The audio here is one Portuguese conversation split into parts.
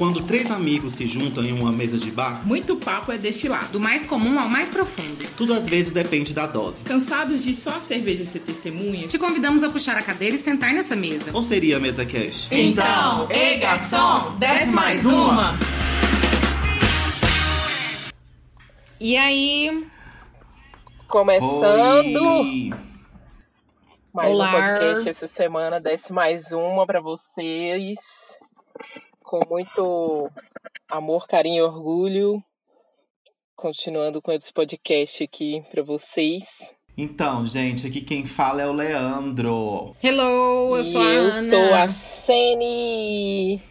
Quando três amigos se juntam em uma mesa de bar, Muito papo é destilado. Do mais comum ao mais profundo. tudo às vezes depende da dose. Cansados de só a cerveja ser testemunha? Te convidamos a puxar a cadeira e sentar nessa mesa. Ou seria a mesa cash? Então, ei garçom, desce mais uma! E aí, Começando Oi. mais Olá. um podcast essa semana, desce mais uma pra vocês. Com muito amor, carinho e orgulho. Continuando com esse podcast aqui pra vocês. Então, gente, aqui quem fala é o Leandro. hello, eu e sou a eu Ana. sou a Sene.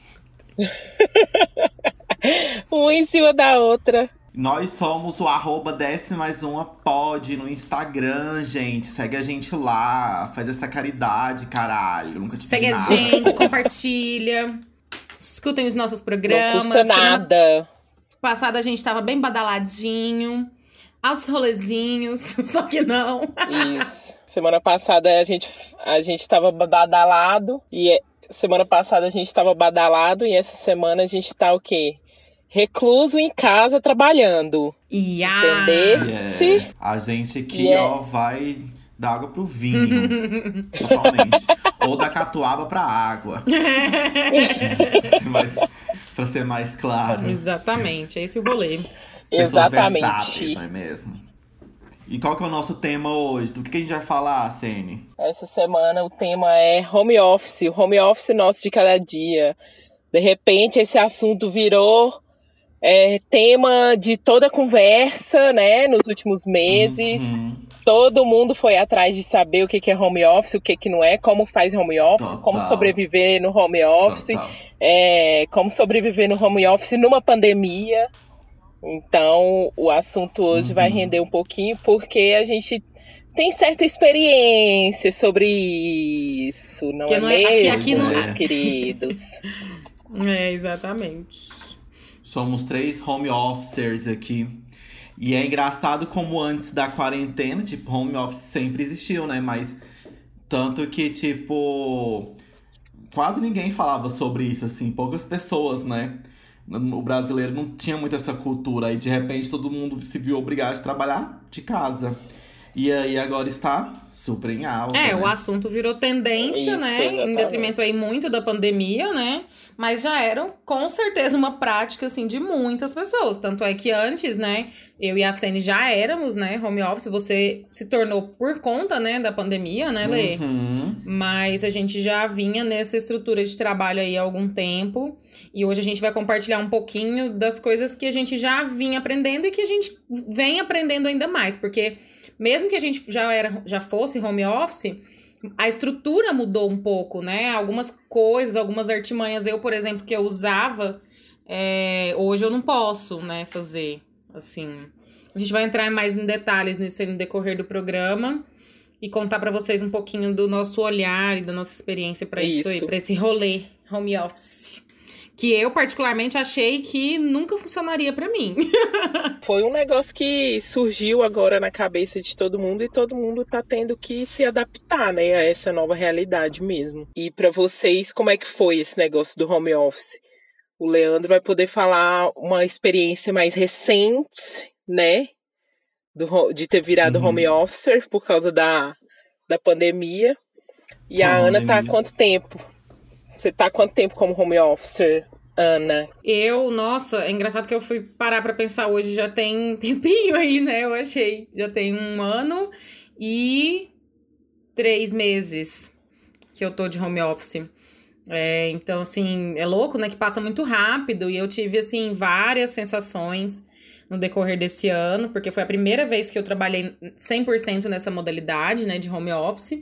uma em cima da outra. Nós somos o arroba desce mais uma pod no Instagram, gente. Segue a gente lá, faz essa caridade, caralho. Nunca te Segue pedi a gente, compartilha. Escutem os nossos Não programas. custa Semana nada. passada a gente tava bem badaladinho. Altos rolezinhos, só que não. Isso. Semana passada a gente, a gente tava badalado. E é- semana passada a gente tava badalado. E essa semana a gente tá o quê? Recluso em casa trabalhando. E a... Entendeste? É, a gente aqui, Yeah. ó, vai dar água pro vinho. totalmente. Ou da catuaba pra água. pra, ser mais, pra ser mais claro. Exatamente, é esse o rolê. Pessoas Exatamente. versáteis, não é mesmo? E qual que é o nosso tema hoje? Do que que a gente vai falar, Sene? Essa semana o tema é home office, o home office nosso de cada dia. De repente esse assunto virou é, tema de toda conversa, né, nos últimos meses. Uhum. Todo mundo foi atrás de saber o que que é home office, o que que não é, como faz home office, Total. como sobreviver no home office, é, como sobreviver no home office numa pandemia. Então, o assunto hoje vai Uhum. render um pouquinho, porque a gente tem certa experiência sobre isso, não é não é- aqui- mesmo, aqui não- meus queridos? É, exatamente. Somos três home officers aqui. E é engraçado como antes da quarentena, tipo, home office sempre existiu, né? Mas tanto que, tipo, quase ninguém falava sobre isso, assim, poucas pessoas, né? O brasileiro não tinha muito essa cultura. E de repente todo mundo se viu obrigado a trabalhar de casa. E aí agora está super em alta. É, né? o assunto virou tendência, Isso, né? Em exatamente. detrimento aí muito da pandemia, né? Mas já era com certeza uma prática, assim, de muitas pessoas. Tanto é que antes, né, eu e a Sene já éramos, né, home office. Você se tornou por conta, né, da pandemia, né, Lê? Uhum. Mas a gente já vinha nessa estrutura de trabalho aí há algum tempo. E hoje a gente vai compartilhar um pouquinho das coisas que a gente já vinha aprendendo e que a gente vem aprendendo ainda mais. Porque mesmo que a gente já, era, já fosse home office, a estrutura mudou um pouco, né? Algumas coisas, algumas artimanhas, eu, por exemplo, que eu usava, é, hoje eu não posso, né, fazer. Assim. A gente vai entrar mais em detalhes nisso aí no decorrer do programa e contar pra vocês um pouquinho do nosso olhar e da nossa experiência pra isso, aí, Isso. para esse rolê home office. Que eu particularmente achei que nunca funcionaria pra mim. Foi um negócio que surgiu agora na cabeça de todo mundo e todo mundo tá tendo que se adaptar, né, a essa nova realidade mesmo. E pra vocês, como é que foi esse negócio do home office? O Leandro vai poder falar uma experiência mais recente, né, do, de ter virado Uhum. home officer por causa da, da pandemia. E a Ana tá há quanto tempo? Você tá quanto tempo como home officer, Ana? Eu, nossa, é engraçado que eu fui parar pra pensar hoje, já tem tempinho aí, né? Eu achei. Já tem um ano e três meses que eu tô de home office. É, então, assim, é louco, né? Que passa muito rápido. E eu tive, assim, várias sensações no decorrer desse ano, porque foi a primeira vez que eu trabalhei 100% nessa modalidade, né? De home office.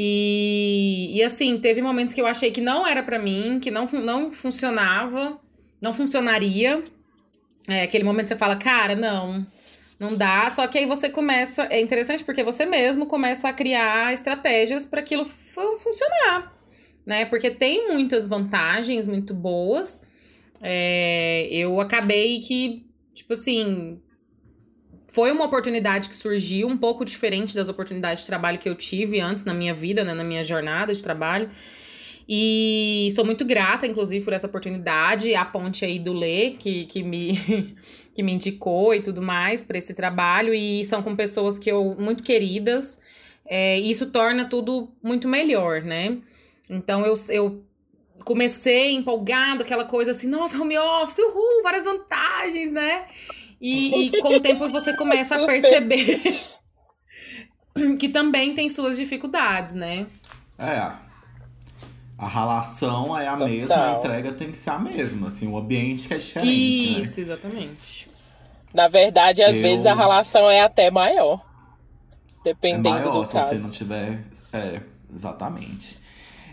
E, e assim, teve momentos que eu achei que não era pra mim, que não, não funcionava, não funcionaria. É aquele momento que você fala, cara, não, não dá. Só que aí você começa. É interessante porque você mesmo começa a criar estratégias para aquilo fu- funcionar, né? Porque tem muitas vantagens muito boas. É, eu acabei que, tipo assim, foi uma oportunidade que surgiu, um pouco diferente das oportunidades de trabalho que eu tive antes na minha vida, né, na minha jornada de trabalho. E sou muito grata, inclusive, por essa oportunidade, a ponte aí do Lê, que, que, me, que me indicou e tudo mais para esse trabalho. E são com pessoas que eu muito queridas. É, e isso torna tudo muito melhor, né? Então eu, eu comecei empolgado, aquela coisa assim, nossa, home office, uhul, várias vantagens, né? E, e com o tempo você começa a perceber que também tem suas dificuldades, né? É. A relação é a Total. mesma, a entrega tem que ser a mesma, assim, o ambiente que é diferente. Né? Isso, né? exatamente. Na verdade, às Eu... vezes a relação é até maior. Dependendo é maior, do se caso. Se você não tiver. É, exatamente.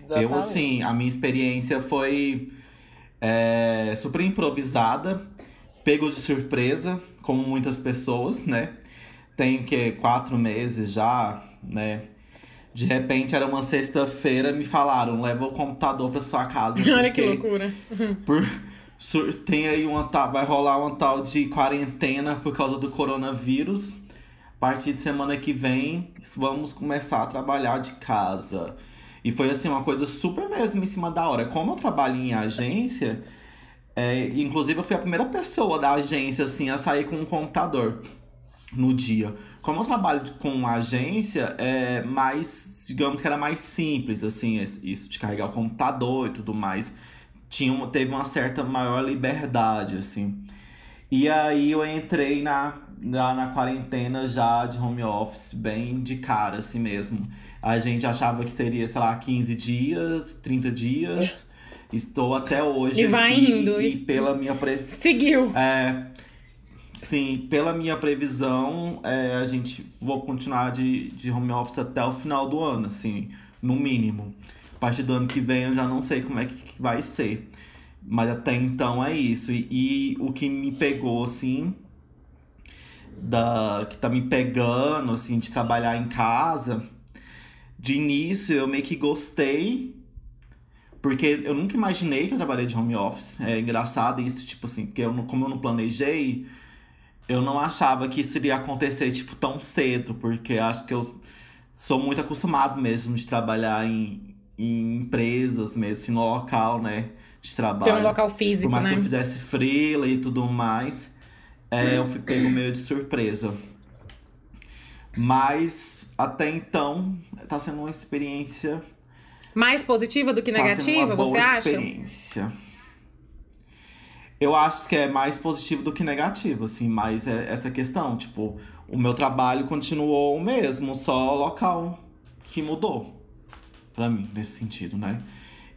exatamente. Eu, assim, a minha experiência foi é, super improvisada, pego de surpresa, como muitas pessoas, né? Tenho que quatro meses já, né? De repente era uma sexta-feira, me falaram, leva o computador pra sua casa. Olha que loucura. Por, tem aí uma vai rolar uma tal de quarentena por causa do coronavírus. A partir de semana que vem, vamos começar a trabalhar de casa. E foi assim, uma coisa super mesmo em cima da hora. Como eu trabalho em agência, é, inclusive eu fui a primeira pessoa da agência assim a sair com um computador no dia. Como eu trabalho com agência, é mais, digamos que era mais simples, assim, isso de carregar o computador e tudo mais. Tinha teve uma certa maior liberdade, assim. E aí eu entrei na, na, na quarentena já de home office, bem de cara, assim mesmo. A gente achava que seria, sei lá, 15 dias, 30 dias. Estou até hoje. E vai indo. E pela minha. Pre... Seguiu. É, Sim, pela minha previsão, é, a gente vou continuar de, de home office até o final do ano, assim, no mínimo. A partir do ano que vem eu já não sei como é que vai ser. Mas até então é isso. E, e o que me pegou, assim, da, que tá me pegando, assim, de trabalhar em casa, de início eu meio que gostei, porque eu nunca imaginei que eu trabalhei de home office. É engraçado isso, tipo assim, porque eu, como eu não planejei, eu não achava que isso iria acontecer, tipo, tão cedo, porque acho que eu sou muito acostumado mesmo de trabalhar em, em empresas mesmo, assim, no local, né? De trabalho. Tem um local físico, Por mais né? que eu fizesse freela e tudo mais, é, eu fui pego meio de surpresa. Mas, até então, tá sendo uma experiência... Mais positiva do que negativa, tá você acha? experiência. Eu acho que é mais positivo do que negativo, assim, mas é essa questão, tipo, o meu trabalho continuou o mesmo, só o local que mudou para mim, nesse sentido, né?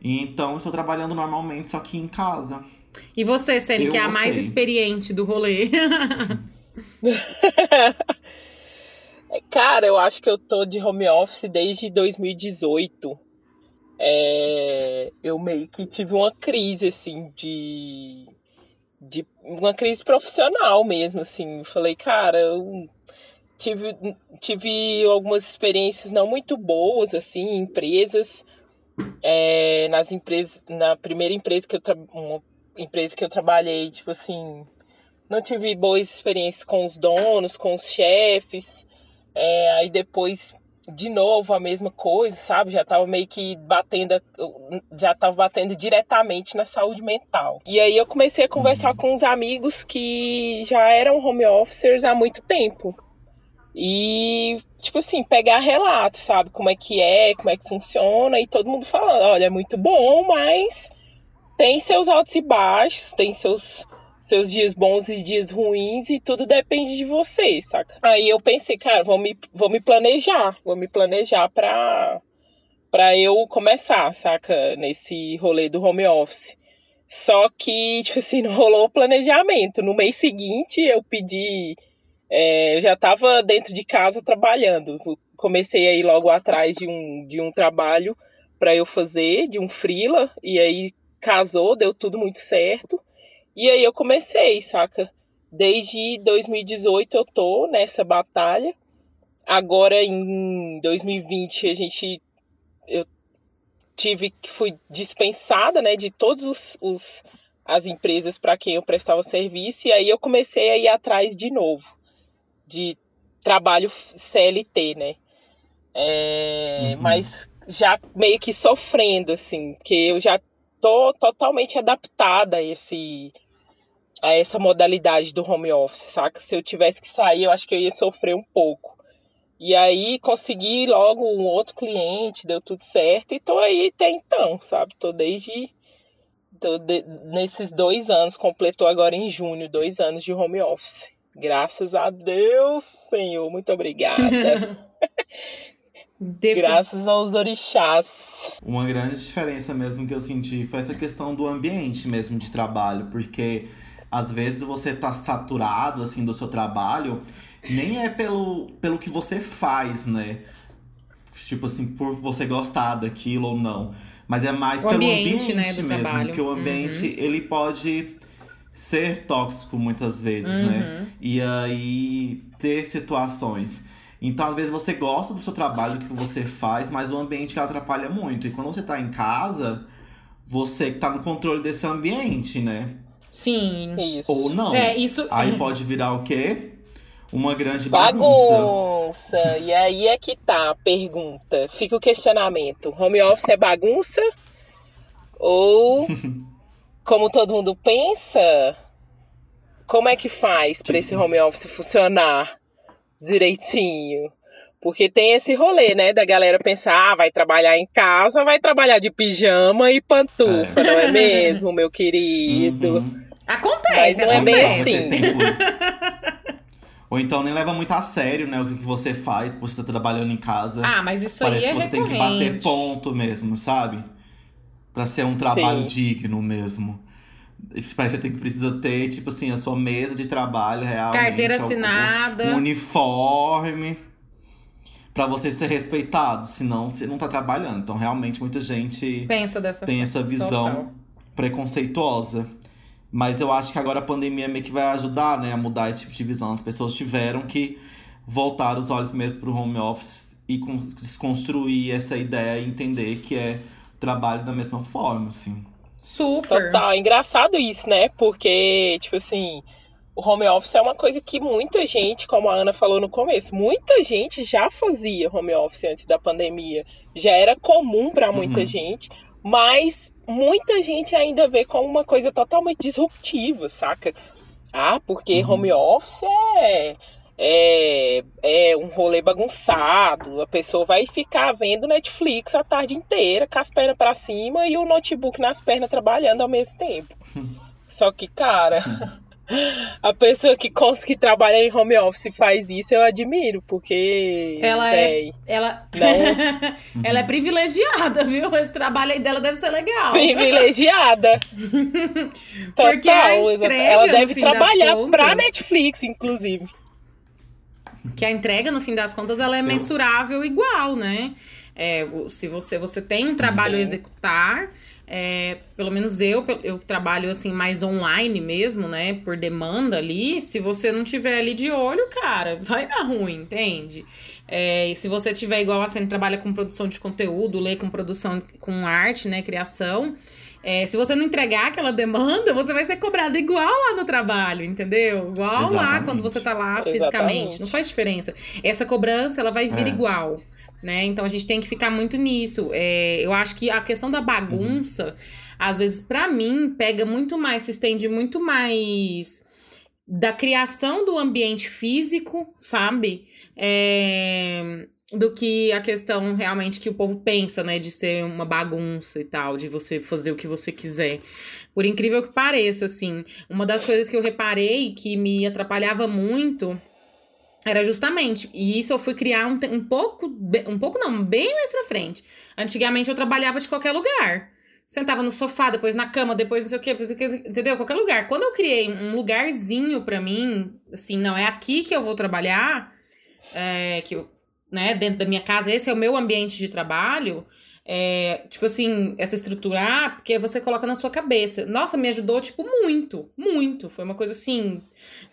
E então eu estou trabalhando normalmente, só que em casa. E você, Sene, que é a mais experiente do rolê? Cara, eu acho que eu tô de home office desde 2018. É, eu meio que tive uma crise, assim, de de uma crise profissional mesmo, assim. Falei, cara, eu tive, tive algumas experiências não muito boas, assim, em empresas. É, nas empresas, na primeira empresa que eu uma empresa que eu trabalhei, tipo assim, não tive boas experiências com os donos, com os chefes. É, aí depois de novo a mesma coisa, sabe? Já tava meio que batendo, já tava batendo diretamente na saúde mental. E aí eu comecei a conversar com uns amigos que já eram home officers há muito tempo. E, tipo assim, pegar relatos, sabe? Como é que é, como é que funciona, e todo mundo falando: olha, é muito bom, mas tem seus altos e baixos, tem seus seus dias bons e dias ruins e tudo depende de você, saca? Aí eu pensei, cara, vou me, vou me planejar, vou me planejar pra, pra eu começar, saca? Nesse rolê do home office. Só que, tipo assim, não rolou o planejamento. No mês seguinte eu pedi. É, eu já tava dentro de casa trabalhando. Comecei aí logo atrás de um, de um trabalho para eu fazer, de um freela, e aí casou, deu tudo muito certo. E aí eu comecei, saca? Desde 2018 eu tô nessa batalha. Agora em 2020 a gente eu tive que fui dispensada, né, de todos os, os as empresas para quem eu prestava serviço e aí eu comecei a ir atrás de novo de trabalho CLT, né? É, uhum. Mas já meio que sofrendo, assim, porque eu já tô totalmente adaptada a esse a essa modalidade do home office, saca? Se eu tivesse que sair, eu acho que eu ia sofrer um pouco. E aí consegui logo um outro cliente, deu tudo certo e tô aí até então, sabe? Tô desde tô de, nesses dois anos, completou agora em junho, dois anos de home office. Graças a Deus, Senhor, muito obrigada. Graças aos orixás. Uma grande diferença mesmo que eu senti foi essa questão do ambiente mesmo de trabalho, porque às vezes você tá saturado assim do seu trabalho, nem é pelo, pelo que você faz, né? Tipo assim, por você gostar daquilo ou não. Mas é mais o pelo ambiente, ambiente né, do mesmo. Trabalho. Porque o ambiente, uhum. ele pode ser tóxico muitas vezes, né? uhum. né? E aí ter situações então, às vezes, você gosta do seu trabalho, do que você faz, mas o ambiente atrapalha muito. E quando você tá em casa, você que tá no controle desse ambiente, né? Sim. Isso. Ou não. É, isso... Aí pode virar o quê? Uma grande bagunça. Bagunça. E aí é que tá a pergunta. Fica o questionamento. Home office é bagunça? Ou, como todo mundo pensa, como é que faz para esse home office funcionar? direitinho. Porque tem esse rolê, né, da galera pensar, ah, vai trabalhar em casa, vai trabalhar de pijama e pantufa, é. não é mesmo, meu querido? Uhum. Acontece, Mas não acontece. é bem assim. Ou então nem leva muito a sério, né, o que você faz, por você tá trabalhando em casa. Ah, mas isso Parece aí é que você recorrente. tem que bater ponto mesmo, sabe? Pra ser um trabalho Sim. digno mesmo. Parece que você tem que precisa ter, tipo assim, a sua mesa de trabalho real. Carteira assinada. Um uniforme. Para você ser respeitado. Senão você não tá trabalhando. Então, realmente, muita gente Pensa dessa tem essa visão total. preconceituosa. Mas eu acho que agora a pandemia meio que vai ajudar, né, a mudar esse tipo de visão. As pessoas tiveram que voltar os olhos mesmo pro home office e desconstruir essa ideia e entender que é trabalho da mesma forma, assim. Super. Total. Engraçado isso, né? Porque, tipo assim, o home office é uma coisa que muita gente, como a Ana falou no começo, muita gente já fazia home office antes da pandemia. Já era comum para muita uhum. gente, mas muita gente ainda vê como uma coisa totalmente disruptiva, saca? Ah, porque uhum. home office é é, é um rolê bagunçado, a pessoa vai ficar vendo Netflix a tarde inteira, com as pernas para cima e o notebook nas pernas trabalhando ao mesmo tempo. Só que, cara, a pessoa que consegue trabalhar em home office faz isso, eu admiro, porque. Ela véi, é. Ela, não... ela é privilegiada, viu? Esse trabalho aí dela deve ser legal. Privilegiada. Total. Entrega, ela deve trabalhar contas, pra Netflix, inclusive que a entrega, no fim das contas, ela é mensurável igual, né? É, se você, você tem um trabalho Sim. a executar, é, pelo menos eu, eu trabalho assim mais online mesmo, né? Por demanda ali. Se você não tiver ali de olho, cara, vai dar ruim, entende? É, e se você tiver igual a você trabalha com produção de conteúdo, lê com produção com arte, né? Criação. É, se você não entregar aquela demanda, você vai ser cobrado igual lá no trabalho, entendeu? Igual Exatamente. lá quando você tá lá fisicamente. Exatamente. Não faz diferença. Essa cobrança, ela vai vir é. igual. Né? Então a gente tem que ficar muito nisso. É, eu acho que a questão da bagunça, uhum. às vezes, para mim, pega muito mais, se estende muito mais da criação do ambiente físico, sabe? É, do que a questão realmente que o povo pensa, né, de ser uma bagunça e tal, de você fazer o que você quiser. Por incrível que pareça, assim, uma das coisas que eu reparei que me atrapalhava muito era justamente, e isso eu fui criar um, um pouco, um pouco não, bem mais pra frente. Antigamente eu trabalhava de qualquer lugar. Sentava no sofá, depois na cama, depois não sei o quê, entendeu? Qualquer lugar. Quando eu criei um lugarzinho para mim, assim, não é aqui que eu vou trabalhar, é, que eu né, dentro da minha casa, esse é o meu ambiente de trabalho, é, tipo assim, essa estrutura, ah, porque você coloca na sua cabeça. Nossa, me ajudou, tipo, muito, muito. Foi uma coisa assim,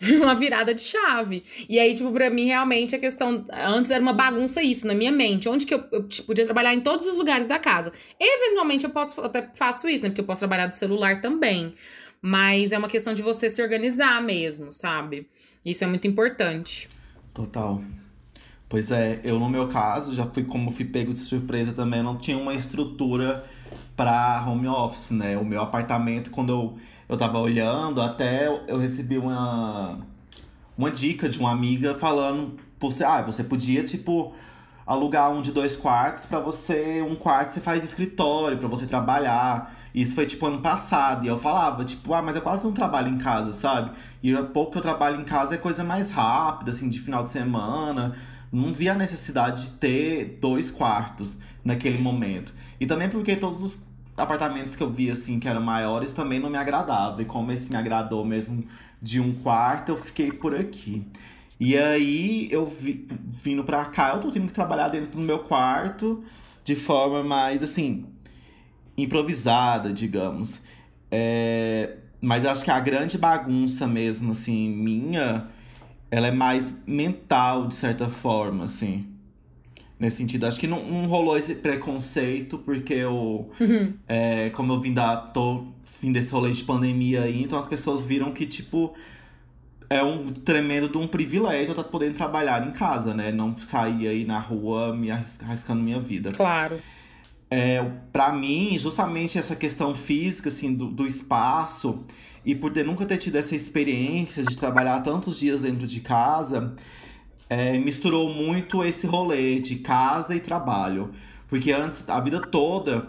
uma virada de chave. E aí, tipo, pra mim, realmente, a questão. Antes era uma bagunça isso na minha mente. Onde que eu, eu tipo, podia trabalhar em todos os lugares da casa. Eventualmente, eu posso, até faço isso, né? Porque eu posso trabalhar do celular também. Mas é uma questão de você se organizar mesmo, sabe? Isso é muito importante. Total. Pois é, eu no meu caso, já fui como fui pego de surpresa também, não tinha uma estrutura para home office, né? O meu apartamento, quando eu, eu tava olhando, até eu recebi uma, uma dica de uma amiga falando, você, ah, você podia, tipo, alugar um de dois quartos para você, um quarto você faz escritório para você trabalhar. Isso foi tipo ano passado. E eu falava, tipo, ah, mas eu quase não trabalho em casa, sabe? E o pouco que eu trabalho em casa é coisa mais rápida, assim, de final de semana não via a necessidade de ter dois quartos naquele momento. E também porque todos os apartamentos que eu via, assim, que eram maiores, também não me agradavam. E como esse me agradou mesmo de um quarto, eu fiquei por aqui. E aí, eu vi, vindo pra cá, eu tô tendo que trabalhar dentro do meu quarto de forma mais, assim, improvisada, digamos. É, mas acho que a grande bagunça mesmo, assim, minha ela é mais mental, de certa forma, assim. Nesse sentido. Acho que não, não rolou esse preconceito, porque eu. Uhum. É, como eu vim da. tô vim desse rolê de pandemia aí, então as pessoas viram que, tipo. É um tremendo de um privilégio eu estar podendo trabalhar em casa, né? Não sair aí na rua me arriscando minha vida. Claro. É, para mim, justamente essa questão física, assim, do, do espaço, e por ter nunca ter tido essa experiência de trabalhar tantos dias dentro de casa, é, misturou muito esse rolê de casa e trabalho. Porque antes, a vida toda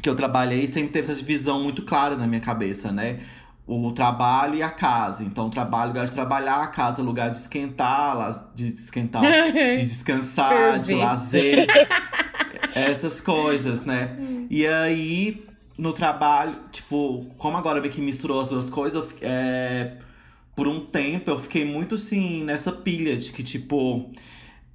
que eu trabalhei, sempre teve essa divisão muito clara na minha cabeça, né? O trabalho e a casa. Então, o trabalho, lugar de trabalhar, a casa, lugar de esquentar, de esquentar, de descansar, de lazer. essas coisas, né? E aí, no trabalho, tipo, como agora meio que misturou as duas coisas, eu, é, por um tempo eu fiquei muito assim nessa pilha de que, tipo,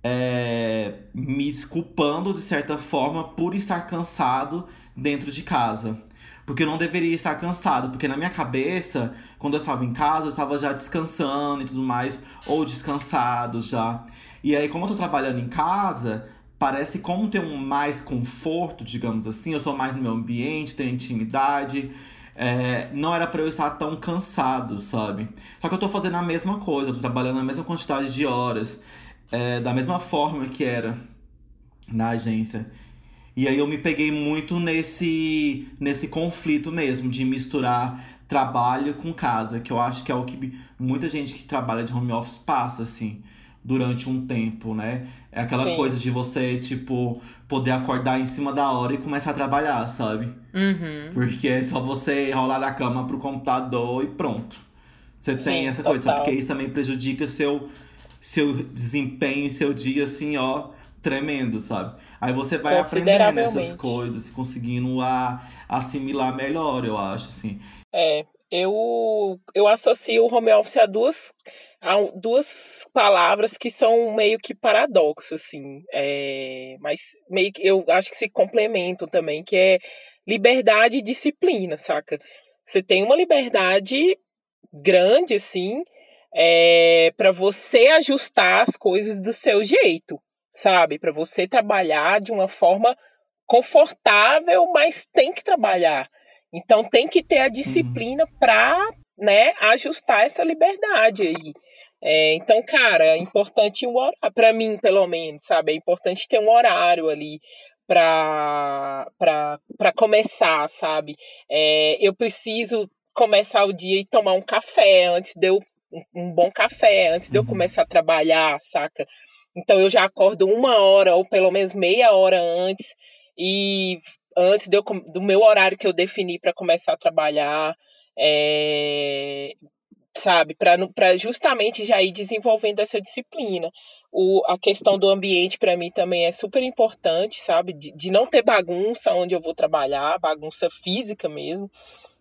é, me desculpando de certa forma por estar cansado dentro de casa. Porque eu não deveria estar cansado, porque na minha cabeça, quando eu estava em casa, eu estava já descansando e tudo mais, ou descansado já. E aí, como eu tô trabalhando em casa, parece como ter um mais conforto, digamos assim. Eu estou mais no meu ambiente, tenho intimidade. É, não era para eu estar tão cansado, sabe? Só que eu tô fazendo a mesma coisa, tô trabalhando a mesma quantidade de horas, é, da mesma forma que era na agência. E aí eu me peguei muito nesse, nesse conflito mesmo, de misturar trabalho com casa, que eu acho que é o que muita gente que trabalha de home office passa, assim durante um tempo, né? É aquela Sim. coisa de você, tipo, poder acordar em cima da hora e começar a trabalhar, sabe? Uhum. Porque é só você rolar da cama pro computador e pronto. Você tem Sim, essa total. coisa, porque isso também prejudica seu, seu desempenho e seu dia, assim, ó, tremendo, sabe? Aí você vai aprendendo essas coisas, conseguindo a, assimilar melhor, eu acho, assim. É, eu, eu associo o home office a duas há duas palavras que são meio que paradoxos, assim, é, mas meio que eu acho que se complementam também, que é liberdade e disciplina, saca? Você tem uma liberdade grande, assim, é, para você ajustar as coisas do seu jeito, sabe? Para você trabalhar de uma forma confortável, mas tem que trabalhar. Então tem que ter a disciplina uhum. para né, ajustar essa liberdade aí. É, então, cara, é importante um horário, para mim, pelo menos, sabe? É importante ter um horário ali para começar, sabe? É, eu preciso começar o dia e tomar um café antes de eu. Um bom café antes de eu uhum. começar a trabalhar, saca? Então eu já acordo uma hora ou pelo menos meia hora antes e antes eu, do meu horário que eu defini para começar a trabalhar. É, sabe? Para justamente já ir desenvolvendo essa disciplina. O, a questão do ambiente, para mim, também é super importante, sabe? De, de não ter bagunça onde eu vou trabalhar, bagunça física mesmo.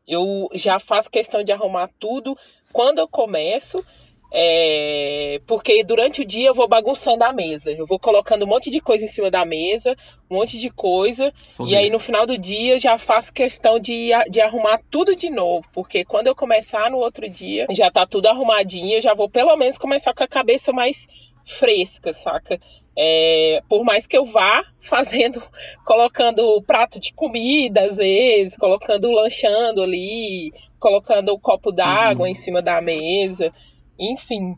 Eu já faço questão de arrumar tudo quando eu começo é, porque durante o dia eu vou bagunçando a mesa. Eu vou colocando um monte de coisa em cima da mesa, um monte de coisa. e aí no final do dia já faço questão de, de arrumar tudo de novo. Porque quando eu começar no outro dia, já tá tudo arrumadinho. Eu já vou pelo menos começar com a cabeça mais fresca, saca? É, por mais que eu vá fazendo, colocando prato de comida às vezes, colocando lanchando ali, colocando o um copo d'água uhum. em cima da mesa. Enfim,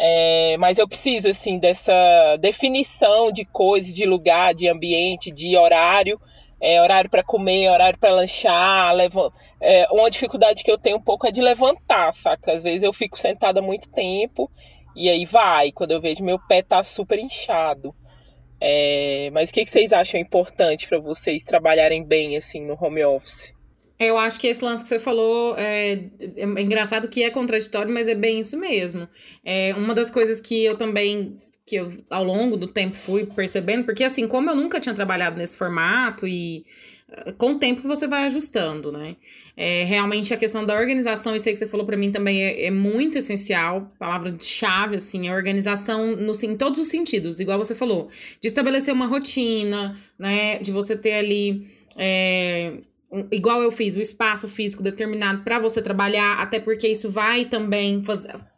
É, mas eu preciso, assim, dessa definição de coisas, de lugar, de ambiente, de horário. É, horário para comer, horário para lanchar. Levo... É, uma dificuldade que eu tenho um pouco é de levantar, saca? Às vezes eu fico sentada muito tempo e aí vai. Quando eu vejo meu pé tá super inchado. É, mas o que, que vocês acham importante para vocês trabalharem bem, assim, no home office? Eu acho que esse lance que você falou é, é, engraçado que é contraditório, mas é bem isso mesmo. É uma das coisas que eu também que eu ao longo do tempo fui percebendo, porque assim, como eu nunca tinha trabalhado nesse formato e eh, com o tempo você vai ajustando, né? É, realmente a questão da organização, isso aí que você falou para mim também é, é, muito essencial, palavra de chave, assim, a organização no, em todos os sentidos, igual você falou, de estabelecer uma rotina, né? De você ter ali. É, igual eu fiz, o espaço físico determinado para você trabalhar, até porque isso vai também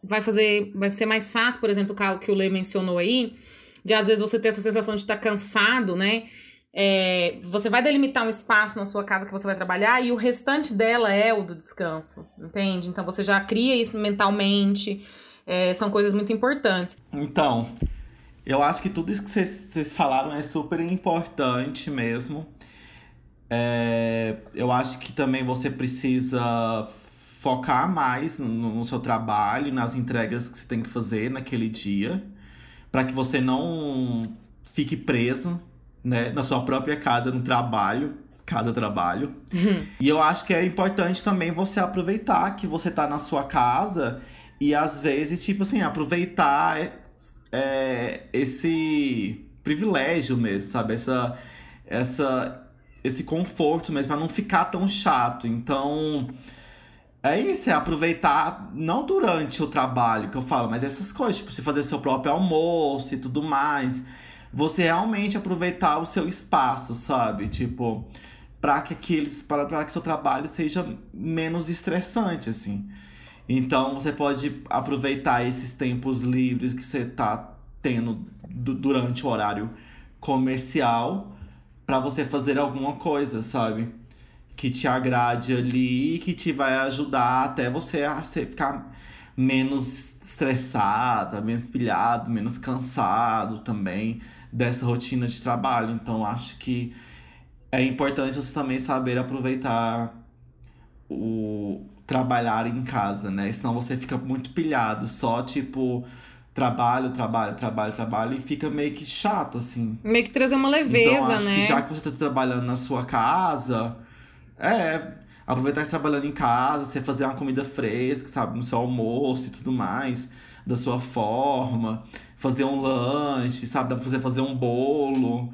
vai fazer, vai ser mais fácil, por exemplo, o que o Lê mencionou aí, de às vezes você ter essa sensação de estar tá cansado, né? É, você vai delimitar um espaço na sua casa que você vai trabalhar e o restante dela é o do descanso, entende? Então você já cria isso mentalmente, é, são coisas muito importantes. Então, eu acho que tudo isso que vocês falaram é super importante mesmo. É, eu acho que também você precisa focar mais no, no, seu trabalho, nas entregas que você tem que fazer naquele dia, para que você não fique preso né, na sua própria casa, no trabalho, casa-trabalho. Uhum. E eu acho que é importante também você aproveitar que você tá na sua casa e às vezes, tipo assim, aproveitar é, é, esse privilégio mesmo, sabe? Essa, essa esse conforto mesmo, para não ficar tão chato. Então, é isso, é aproveitar, não durante o trabalho que eu falo, mas essas coisas, tipo, você fazer seu próprio almoço e tudo mais. Você realmente aproveitar o seu espaço, sabe? Tipo, para que aqueles para, que seu trabalho seja menos estressante, assim. Então, você pode aproveitar esses tempos livres que você tá tendo durante o horário comercial para você fazer alguma coisa, sabe? Que te agrade ali, que te vai ajudar até você a ficar menos estressada, menos pilhado, menos cansado também dessa rotina de trabalho. Então acho que é importante você também saber aproveitar o trabalhar em casa, né? Senão você fica muito pilhado, só tipo trabalho, trabalho, trabalho, trabalho e fica meio que chato, assim. Meio que trazer uma leveza, então, acho né? Que já que você tá trabalhando na sua casa, é. Aproveitar que tá trabalhando em casa, você fazer uma comida fresca, sabe? No seu almoço e tudo mais, da sua forma. Fazer um lanche, sabe? Dá pra você fazer um bolo.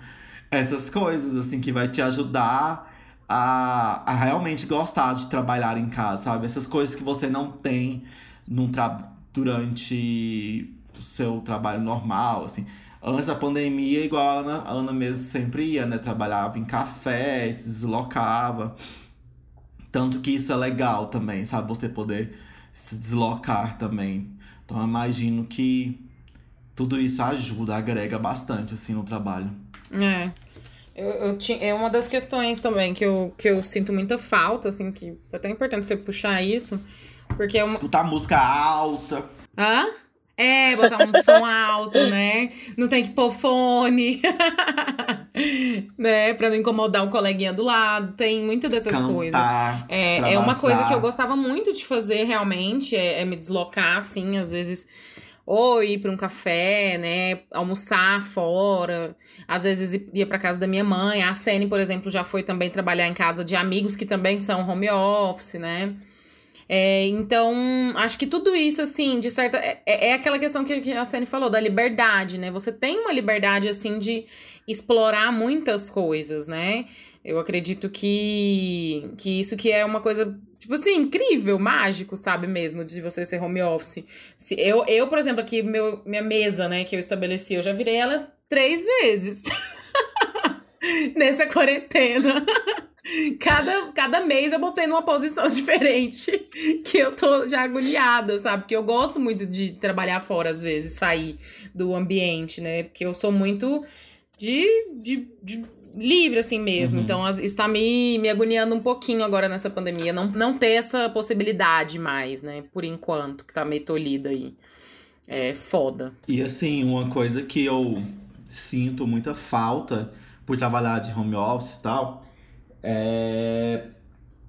Essas coisas, assim, que vai te ajudar a, a realmente gostar de trabalhar em casa, sabe? Essas coisas que você não tem num tra durante seu trabalho normal, assim. Antes da pandemia, igual a Ana, a Ana mesmo sempre ia, né? Trabalhava em café, se deslocava. Tanto que isso é legal também, sabe? Você poder se deslocar também. Então eu imagino que tudo isso ajuda, agrega bastante, assim, no trabalho. É. Eu, eu tinha, é uma das questões também que eu, que eu sinto muita falta, assim, que é até importante você puxar isso. Porque é uma... Escutar música alta. Hã? É, botar um som alto, né? Não tem que pôr fone. né? Pra não incomodar o coleguinha do lado. Tem muitas dessas Cantar, coisas. É, é uma coisa que eu gostava muito de fazer, realmente. É, é me deslocar, assim, às vezes ou ir para um café, né, almoçar fora. Às vezes ia para casa da minha mãe. A Sene, por exemplo, já foi também trabalhar em casa de amigos que também são home office, né? É, então, acho que tudo isso, assim, de certa. É, é aquela questão que a Sene falou, da liberdade, né? Você tem uma liberdade, assim, de explorar muitas coisas, né? Eu acredito que, que isso que é uma coisa, tipo assim, incrível, mágico, sabe mesmo, de você ser home office. Se eu, eu por exemplo, aqui, meu, minha mesa, né, que eu estabeleci, eu já virei ela três vezes. Nessa quarentena. Cada, cada mês eu botei numa posição diferente que eu tô já agoniada, sabe? Porque eu gosto muito de trabalhar fora, às vezes, sair do ambiente, né? Porque eu sou muito de, de, de livre, assim mesmo. Uhum. Então, está me, me agoniando um pouquinho agora nessa pandemia. Não, não ter essa possibilidade mais, né? Por enquanto, que tá meio tolhida aí. É foda. E assim, uma coisa que eu sinto muita falta por trabalhar de home office e tal é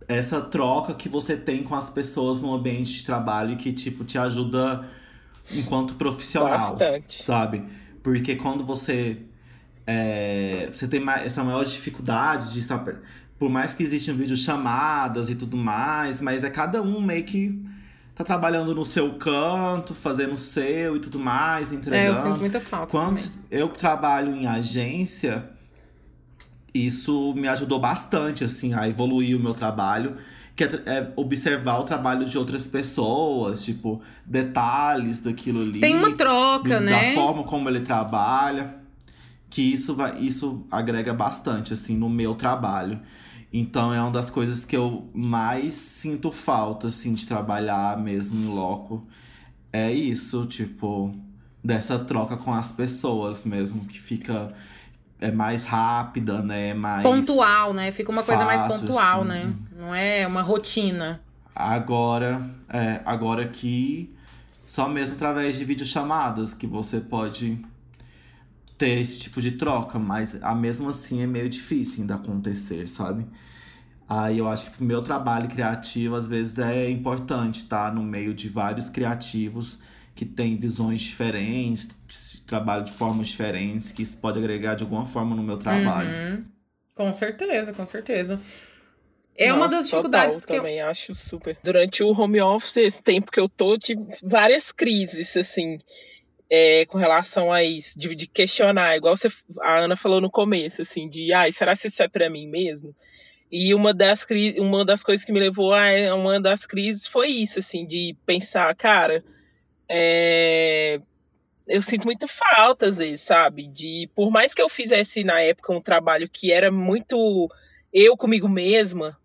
essa troca que você tem com as pessoas no ambiente de trabalho que, tipo, te ajuda enquanto profissional. Bastante. Sabe? Porque quando você. É, você tem essa maior dificuldade de estar. Por mais que existam videochamadas e tudo mais, mas é cada um meio que tá trabalhando no seu canto, fazendo o seu e tudo mais, entregando. É, eu sinto muita falta. Quando também. eu trabalho em agência, isso me ajudou bastante, assim, a evoluir o meu trabalho. Que é, é observar o trabalho de outras pessoas, tipo, detalhes daquilo ali. Tem uma troca, da né? forma como ele trabalha. Que isso, vai, isso agrega bastante, assim, no meu trabalho. Então é uma das coisas que eu mais sinto falta, assim, de trabalhar mesmo em loco. É isso, tipo, dessa troca com as pessoas mesmo, que fica é mais rápida, né? Mais Pontual, né? Fica uma coisa mais fácil, pontual, assim. né? Não é uma rotina. Agora, é, agora que só mesmo através de videochamadas que você pode ter esse tipo de troca, mas a mesmo assim é meio difícil ainda acontecer, sabe? Aí eu acho que pro meu trabalho criativo, às vezes é importante estar no meio de vários criativos que têm visões diferentes, que trabalham de formas diferentes, que isso pode agregar de alguma forma no meu trabalho. Uhum. Com certeza, com certeza. É uma Nossa, das dificuldades total, que eu, também acho super. Durante o home office, esse tempo que eu tô, tive várias crises, assim, é, com relação a isso, de, de questionar, igual você, a Ana falou no começo, assim, de, ai, será que isso é pra mim mesmo? E uma das, uma das coisas que me levou a uma das crises foi isso, assim, de pensar, cara, é, eu sinto muita falta, às vezes, sabe? De, por mais que eu fizesse na época um trabalho que era muito eu comigo mesma,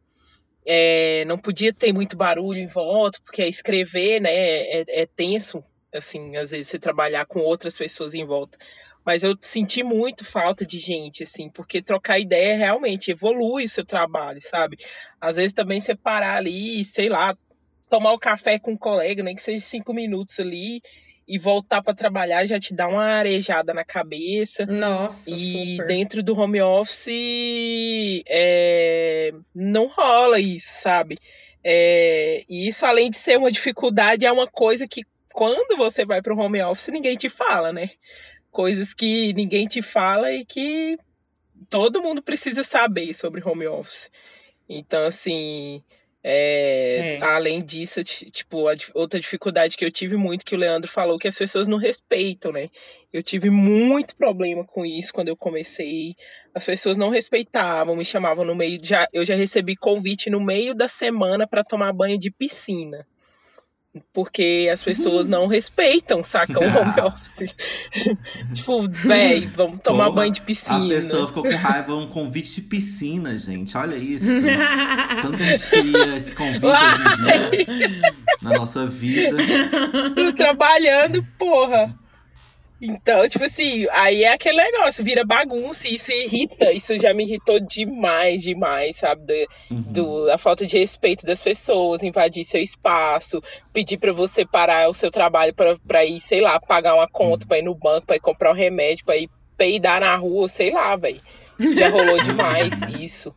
é, não podia ter muito barulho em volta, porque escrever, né, é, é tenso, assim, às vezes você trabalhar com outras pessoas em volta. Mas eu senti muito falta de gente, assim, porque trocar ideia realmente evolui o seu trabalho, sabe? Às vezes também você parar ali, sei lá, tomar o café com um colega, nem que seja cinco minutos ali, e voltar para trabalhar já te dá uma arejada na cabeça. Nossa, E super. dentro do home office é, não rola isso, sabe? É, e isso, além de ser uma dificuldade, é uma coisa que quando você vai para o home office, ninguém te fala, né? Coisas que ninguém te fala e que todo mundo precisa saber sobre home office. Então, assim, é, É. além disso, ti- tipo, a outra dificuldade que eu tive muito, que o Leandro falou, que as pessoas não respeitam, né? Eu tive muito problema com isso quando eu comecei. As pessoas não respeitavam, me chamavam no meio. Já, eu já recebi convite no meio da semana para tomar banho de piscina. Porque as pessoas não respeitam, saca? O home office. tipo, véi, vamos tomar banho de piscina. A pessoa ficou com raiva, um convite de piscina, gente. Olha isso. Tanto a gente queria esse convite hoje em dia na nossa vida. Trabalhando, porra. Então, tipo assim, aí é aquele negócio, vira bagunça e isso irrita. Isso já me irritou demais, demais, sabe? Do, do- a falta de respeito das pessoas, invadir seu espaço, pedir pra você parar o seu trabalho pra, pra ir, sei lá, pagar uma conta, pra ir no banco, pra ir comprar um remédio, pra ir peidar na rua, sei lá, velho. Já rolou demais isso.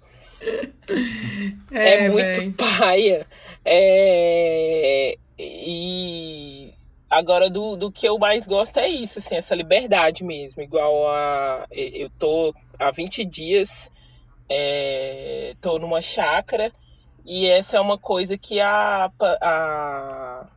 É, muito véi. paia. É, e agora do, do que eu mais gosto é isso, assim, essa liberdade mesmo. Igual a. Eu tô há 20 dias, é, tô numa chácara, e essa é uma coisa que a. a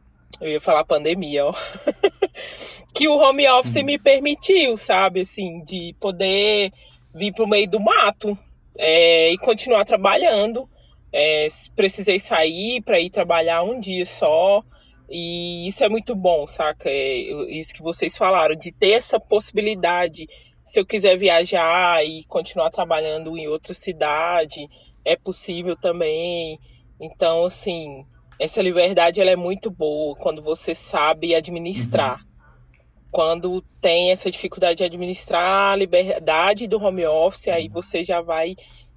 eu ia falar pandemia, ó. que o home office me permitiu, sabe? Assim, de poder vir pro meio do mato é, e continuar trabalhando. É, precisei sair para ir trabalhar um dia só. E isso é muito bom, saca? É, isso que vocês falaram, de ter essa possibilidade. Se eu quiser viajar e continuar trabalhando em outra cidade, é possível também. Então, assim, essa liberdade ela é muito boa quando você sabe administrar. Quando tem essa dificuldade de administrar a liberdade do home office, aí você já vai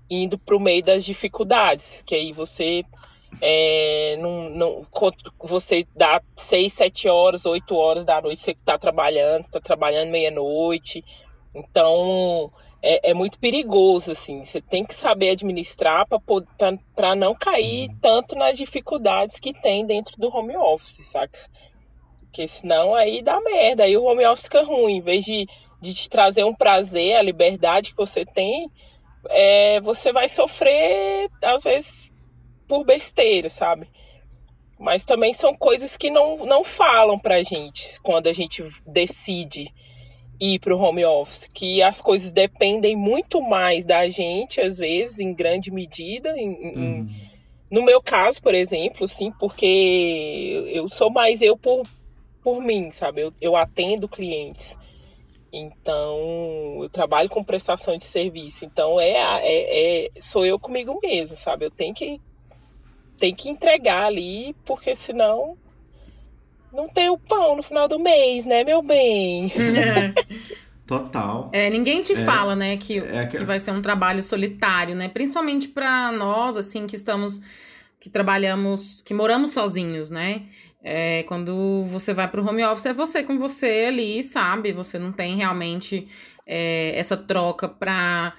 indo para o meio das dificuldades, que aí você É, não, não, você dá seis, sete horas, oito horas da noite, você está trabalhando, está trabalhando meia-noite. Então, é, é, muito perigoso, assim. Você tem que saber administrar para não cair uhum. tanto nas dificuldades que tem dentro do home office, saca? Porque senão aí dá merda. Aí o home office fica ruim. Em vez de, de te trazer um prazer, a liberdade que você tem, é, você vai sofrer, às vezes, por besteira, sabe? Mas também são coisas que não, não falam pra gente quando a gente decide ir para o home office, que as coisas dependem muito mais da gente, às vezes, em grande medida. Em, hum. em, no meu caso, por exemplo, sim, porque eu sou mais eu por, por mim, sabe? Eu, eu atendo clientes. Então, eu trabalho com prestação de serviço. Então, é, é, é sou eu comigo mesmo, sabe? Eu tenho que, tenho que entregar ali, porque senão não tem o pão no final do mês, né, meu bem? Total. É, ninguém te é, fala, né, que, é que... que vai ser um trabalho solitário, né? Principalmente para nós, assim, que estamos, que trabalhamos, que moramos sozinhos, né? É, quando você vai para o home office, é você com você ali, sabe? Você não tem realmente é, essa troca para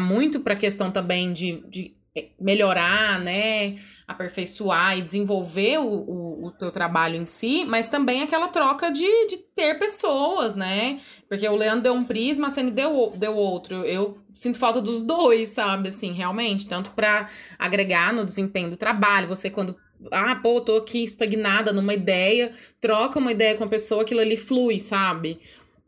muito para a questão também de, de melhorar, né? Aperfeiçoar e desenvolver o, o, o teu trabalho em si, mas também aquela troca de, de ter pessoas, né? Porque o Leandro deu um prisma, a Cine deu, deu outro. Eu sinto falta dos dois, sabe? Assim, realmente. Tanto para agregar no desempenho do trabalho, você quando ah, pô, tô aqui estagnada numa ideia, troca uma ideia com a pessoa, aquilo ali flui, sabe?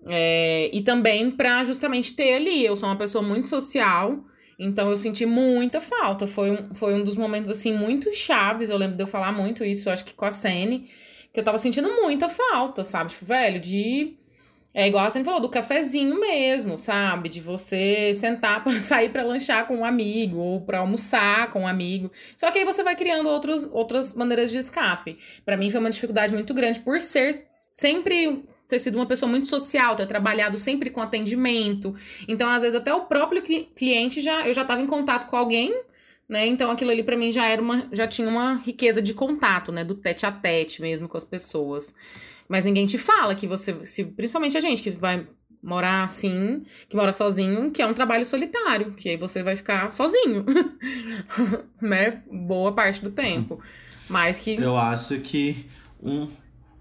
É, e também para justamente ter ali, eu sou uma pessoa muito social, então eu senti muita falta. Foi um, foi um dos momentos, assim, muito chaves. Eu lembro de eu falar muito isso, acho que com a Sene, que eu tava sentindo muita falta, sabe? Tipo, velho, de. É igual a Sene falou, do cafezinho mesmo, sabe? De você sentar para sair para lanchar com um amigo, ou para almoçar com um amigo. Só que aí você vai criando outros, outras maneiras de escape. para mim foi uma dificuldade muito grande por ser sempre ter sido uma pessoa muito social, ter trabalhado sempre com atendimento. Então, às vezes, até o próprio cliente já eu já estava em contato com alguém, né? Então, aquilo ali para mim já era uma já tinha uma riqueza de contato, né, do tete a tete mesmo com as pessoas. Mas ninguém te fala que você, se, principalmente a gente que vai morar assim, que mora sozinho, que é um trabalho solitário, que aí você vai ficar sozinho, né? Boa parte do tempo. Mas que Eu acho que um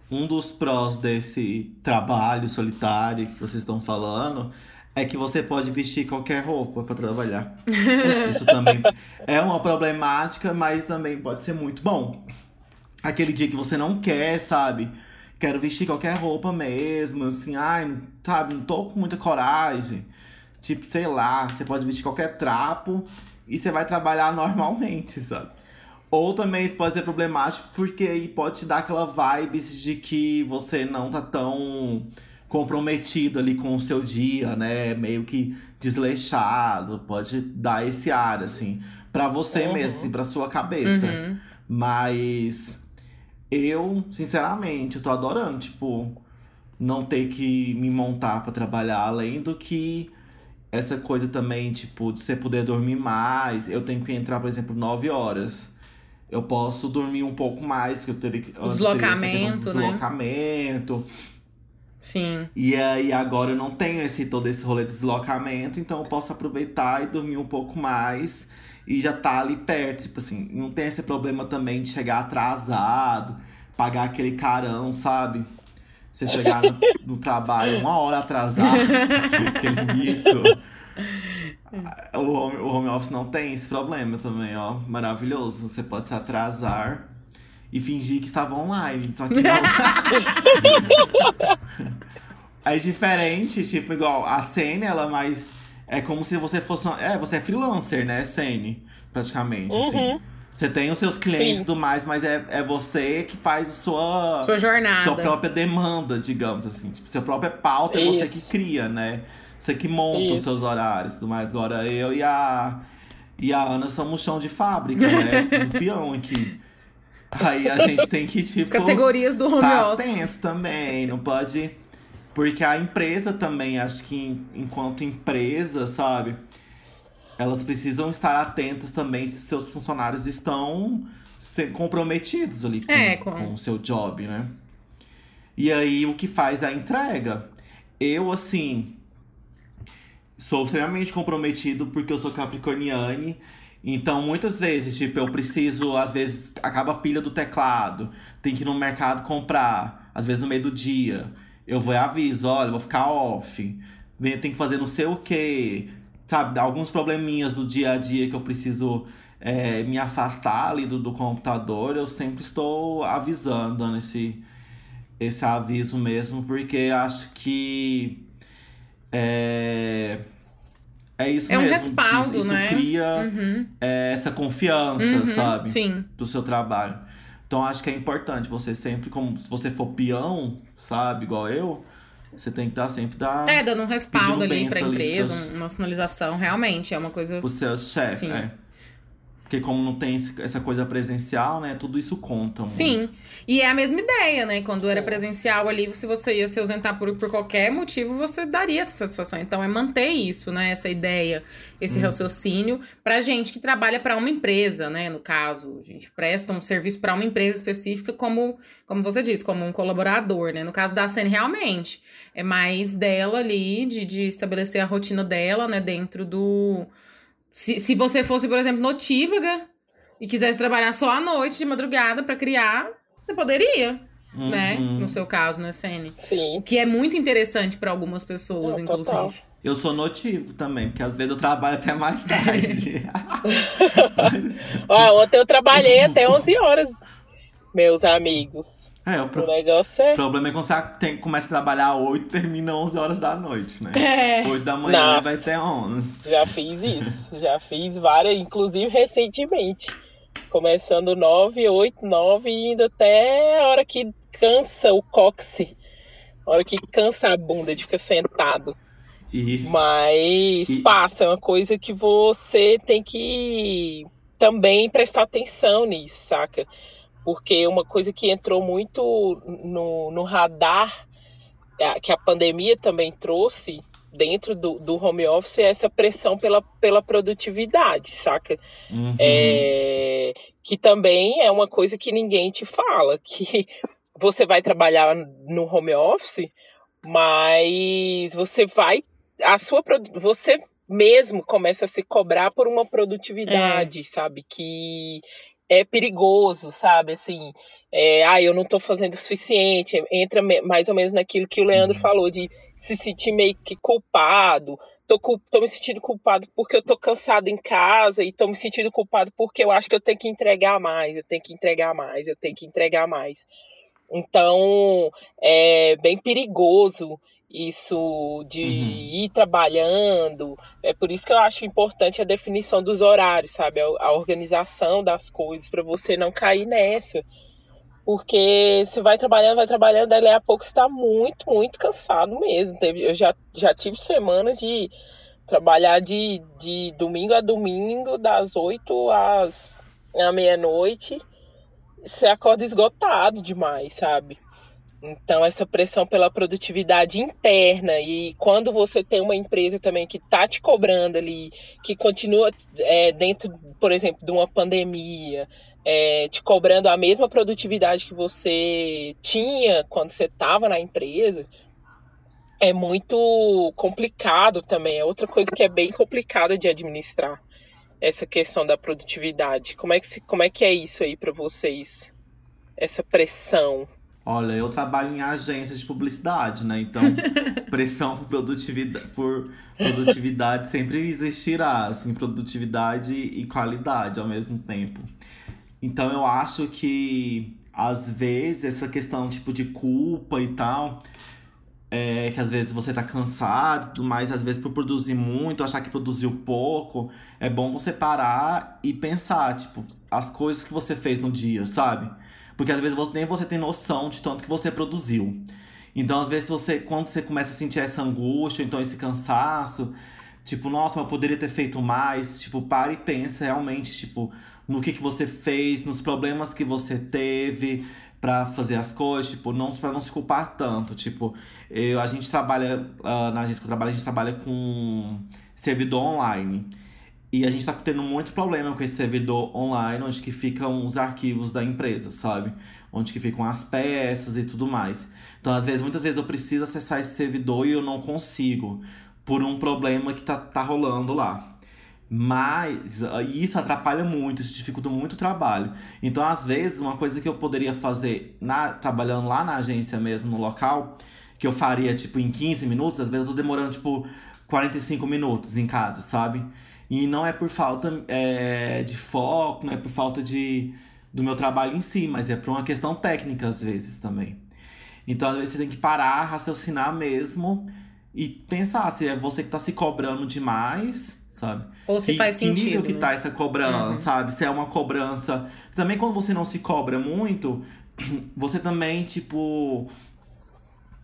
um dos prós desse trabalho solitário que vocês estão falando é que você pode vestir qualquer roupa para trabalhar. Isso também é uma problemática, mas também pode ser muito bom. Aquele dia que você não quer, sabe? Quero vestir qualquer roupa mesmo, assim, ai, sabe, não tô com muita coragem. Tipo, sei lá, você pode vestir qualquer trapo e você vai trabalhar normalmente, sabe? Ou também isso pode ser problemático porque aí pode te dar aquela vibes de que você não tá tão comprometido ali com o seu dia, né? Meio que desleixado, pode dar esse ar, assim, para você uhum. mesmo, assim, pra sua cabeça. Uhum. Mas eu, sinceramente, eu tô adorando, tipo, não ter que me montar para trabalhar, além do que essa coisa também, tipo, de você poder dormir mais. Eu tenho que entrar, por exemplo, 9 horas eu posso dormir um pouco mais, que eu teria que. O deslocamento, né? Deslocamento. Sim. E aí agora eu não tenho esse todo esse rolê de deslocamento, então eu posso aproveitar e dormir um pouco mais e já tá ali perto, tipo assim, não tem esse problema também de chegar atrasado, pagar aquele carão, sabe? Você chegar no, no trabalho uma hora atrasado, aquele mito. O home, o home office não tem esse problema também, ó. Maravilhoso. Você pode se atrasar e fingir que estava online. Só que não. é diferente, tipo, igual a Sene, ela é mais. É como se você fosse. É, você é freelancer, né, Sene? Praticamente, assim. uhum. assim. Você tem os seus clientes e tudo mais, mas é, é você que faz sua. Sua jornada. Sua própria demanda, digamos assim. Tipo, sua própria pauta Isso. é você que cria, né? Você que monta Isso. os seus horários e tudo mais. Agora eu e a, e a Ana somos chão de fábrica, né? do peão aqui. Aí a gente tem que, tipo. Categorias do home tá office. atento também, não pode. Porque a empresa também, acho que enquanto empresa, sabe? Elas precisam estar atentas também se seus funcionários estão ser comprometidos ali com, É, com- com o seu job, né? E aí, o que faz a entrega. Eu, assim, sou extremamente comprometido porque eu sou capricorniane. Então, muitas vezes, tipo, eu preciso, às vezes, acaba a pilha do teclado, tem que ir no mercado comprar, às vezes no meio do dia. Eu vou e aviso, olha, vou ficar off, tem que fazer não sei o quê, sabe? Alguns probleminhas do dia a dia que eu preciso é, me afastar ali do, do computador, eu sempre estou avisando, dando esse, esse aviso mesmo, porque acho que é, é isso É um mesmo. respaldo, isso né? cria Uhum, é, essa confiança, uhum, sabe? Sim. Do seu trabalho. Então acho que é importante você sempre, como se você for peão, sabe, igual eu, você tem que estar sempre da, É, dando um respaldo ali pra empresa, seus- uma sinalização, realmente, é uma coisa. pro seu chefe, Sim. é. Porque como não tem esse- essa coisa presencial, né, tudo isso conta muito. Sim. E é a mesma ideia, né? Quando era Sim. presencial ali, se você ia se ausentar por, por qualquer motivo, você daria essa satisfação. Então é manter isso, né? Essa ideia, esse Uhum. raciocínio pra gente que trabalha pra uma empresa, né? No caso, a gente presta um serviço pra uma empresa específica como, como você disse, como um colaborador, né? No caso da Sen, realmente, é mais dela ali, de, de estabelecer a rotina dela, né? Dentro do... Se, se você fosse, por exemplo, notívaga e quisesse trabalhar só à noite, de madrugada, pra criar, você poderia, né? Uhum. No seu caso, né, Sene? Sim. O que é muito interessante pra algumas pessoas, Não, inclusive. total. Eu sou notivo também, porque às vezes eu trabalho até mais tarde. Ó, ontem eu trabalhei até 11 horas, meus amigos. É, o O pro- negócio é. problema é quando você tem, começa a trabalhar às 8 e termina 11 horas da noite, né? É. 8 da manhã Nossa. vai até 11. Já fiz isso. Já fiz várias, inclusive recentemente. Começando 9, 8, 9 e indo até a hora que cansa o cóccix. A hora que cansa a bunda de ficar sentado. E Mas E- passa, é uma coisa que você tem que também prestar atenção nisso, saca? Porque uma coisa que entrou muito no, no radar, que a pandemia também trouxe dentro do, do home office, é essa pressão pela, pela produtividade, saca? Uhum. É, que também é uma coisa que ninguém te fala, que você vai trabalhar no home office, mas você vai a sua você mesmo começa a se cobrar por uma produtividade, sabe, que é perigoso, sabe, assim, é, ah, eu não tô fazendo o suficiente, entra mais ou menos naquilo que o Leandro Uhum. falou de se sentir meio que culpado, tô, tô me sentindo culpado porque eu tô cansado em casa e tô me sentindo culpado porque eu acho que eu tenho que entregar mais, eu tenho que entregar mais, eu tenho que entregar mais. Então, é bem perigoso isso de Uhum. ir trabalhando. É por isso que eu acho importante a definição dos horários, sabe? A, organização das coisas, para você não cair nessa. Porque você vai trabalhando, vai trabalhando, daí a pouco você tá muito, muito cansado mesmo. Teve, eu já, já tive semanas de trabalhar de, de domingo a domingo, das 8 às à meia-noite. Você acorda esgotado demais, sabe? Então, essa pressão pela produtividade interna e quando você tem uma empresa também que tá te cobrando ali, que continua é, dentro, por exemplo, de uma pandemia, é, te cobrando a mesma produtividade que você tinha quando você estava na empresa, é muito complicado também. É outra coisa que é bem complicada de administrar, essa questão da produtividade. Como é que, se, como é, que é isso aí para vocês? Essa pressão. Olha, eu trabalho em agências de publicidade, né? Então, pressão por produtividade, por produtividade sempre existirá, assim, produtividade e qualidade ao mesmo tempo. Então, eu acho que às vezes essa questão tipo de culpa e tal, é, que às vezes você tá cansado, mas às vezes por produzir muito, achar que produziu pouco, é bom você parar e pensar, tipo, as coisas que você fez no dia, sabe? Porque às vezes você, nem você tem noção de tanto que você produziu. Então, às vezes, você, quando você começa a sentir essa angústia, então esse cansaço, tipo, nossa, eu poderia ter feito mais. Tipo, para e pensa realmente, tipo, no que, que você fez, nos problemas que você teve para fazer as coisas, tipo, não para não se culpar tanto. Tipo, eu, a gente trabalha, uh, na agência que eu trabalho, a gente trabalha com servidor online. E a gente tá tendo muito problema com esse servidor online, onde que ficam os arquivos da empresa, sabe? Onde que ficam as peças e tudo mais. Então, às vezes, muitas vezes eu preciso acessar esse servidor e eu não consigo, por um problema que tá, tá rolando lá. Mas ah, isso atrapalha muito, isso dificulta muito o trabalho. Então, às vezes, uma coisa que eu poderia fazer na, trabalhando lá na agência mesmo, no local, que eu faria, tipo, em 15 minutos, às vezes eu tô demorando, tipo, 45 minutos em casa, sabe? E não é por falta é, de foco, não é por falta de, do meu trabalho em si, mas é por uma questão técnica, às vezes, também. Então, às vezes, você tem que parar, raciocinar mesmo e pensar se é você que tá se cobrando demais, sabe? Ou se que, faz que sentido. nível que né? tá essa cobrança, Uhum. sabe? Se é uma cobrança. Também quando você não se cobra muito, você também, tipo.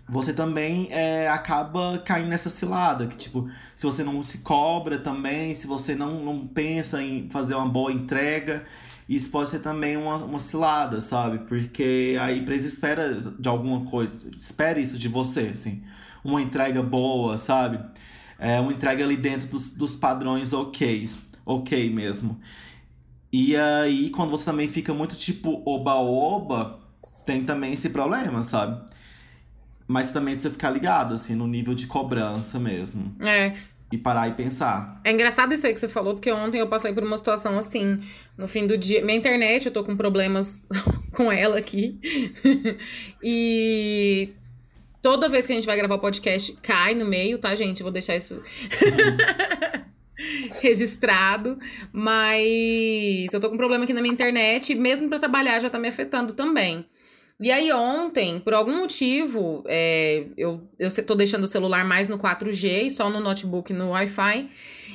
Você também é, acaba caindo nessa cilada. Que, tipo, se você não se cobra também, se você não, não pensa em fazer uma boa entrega, isso pode ser também uma, uma cilada, sabe? Porque a empresa espera de alguma coisa, espera isso de você, assim. Uma entrega boa, sabe? É uma entrega ali dentro dos, dos padrões ok, ok mesmo. E aí, quando você também fica muito tipo oba-oba, tem também esse problema, sabe? Mas também precisa ficar ligado, assim, no nível de cobrança mesmo. É, E parar e pensar. É engraçado isso aí que você falou, porque ontem eu passei por uma situação assim, no fim do dia. Minha internet, eu tô com problemas com ela aqui. e toda vez que a gente vai gravar o podcast, cai no meio, tá, gente? Vou deixar isso registrado. Mas eu tô com um problema aqui na minha internet, e mesmo pra trabalhar já tá me afetando também. E aí ontem, por algum motivo, é, eu, eu tô deixando o celular mais no 4G e só no notebook no Wi-Fi.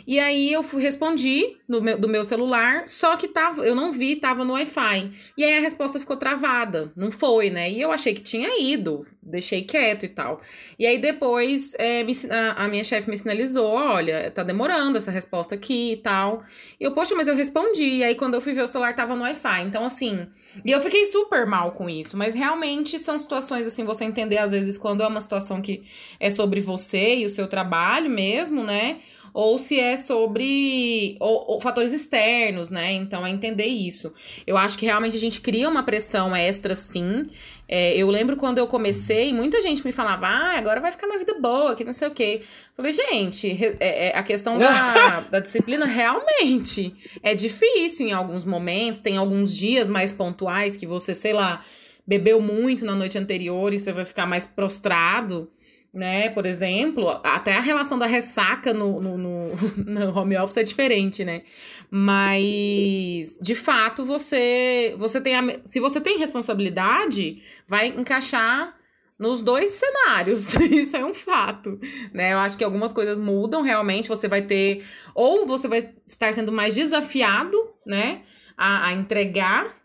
E aí eu fui, respondi no meu, do meu celular, só que tava, eu não vi, tava no Wi-Fi. E aí a resposta ficou travada, não foi, né? E eu achei que tinha ido, deixei quieto e tal. E aí depois é, me a, a minha chefe me sinalizou, olha, tá demorando essa resposta aqui e tal. E eu, poxa, mas eu respondi. E aí quando eu fui ver o celular tava no Wi-Fi. Então assim, e eu fiquei super mal com isso, mas realmente são situações assim, você entender às vezes quando é uma situação que é sobre você e o seu trabalho mesmo, né? Ou se é sobre ou, ou fatores externos, né? Então é entender isso. Eu acho que realmente a gente cria uma pressão extra, sim. É, eu lembro quando eu comecei, muita gente me falava, ah, agora vai ficar na vida boa, que não sei o quê. Falei, gente, é- é a questão da, da disciplina realmente é difícil em alguns momentos, tem alguns dias mais pontuais que você, sei lá, bebeu muito na noite anterior e você vai ficar mais prostrado, né? Por exemplo, até a relação da ressaca no, no, no, no home office é diferente, né? Mas, de fato, você, você tem. A, se você tem responsabilidade, vai encaixar nos dois cenários. Isso é um fato, né? Eu acho que algumas coisas mudam realmente. Você vai ter. Ou você vai estar sendo mais desafiado, né? A, a entregar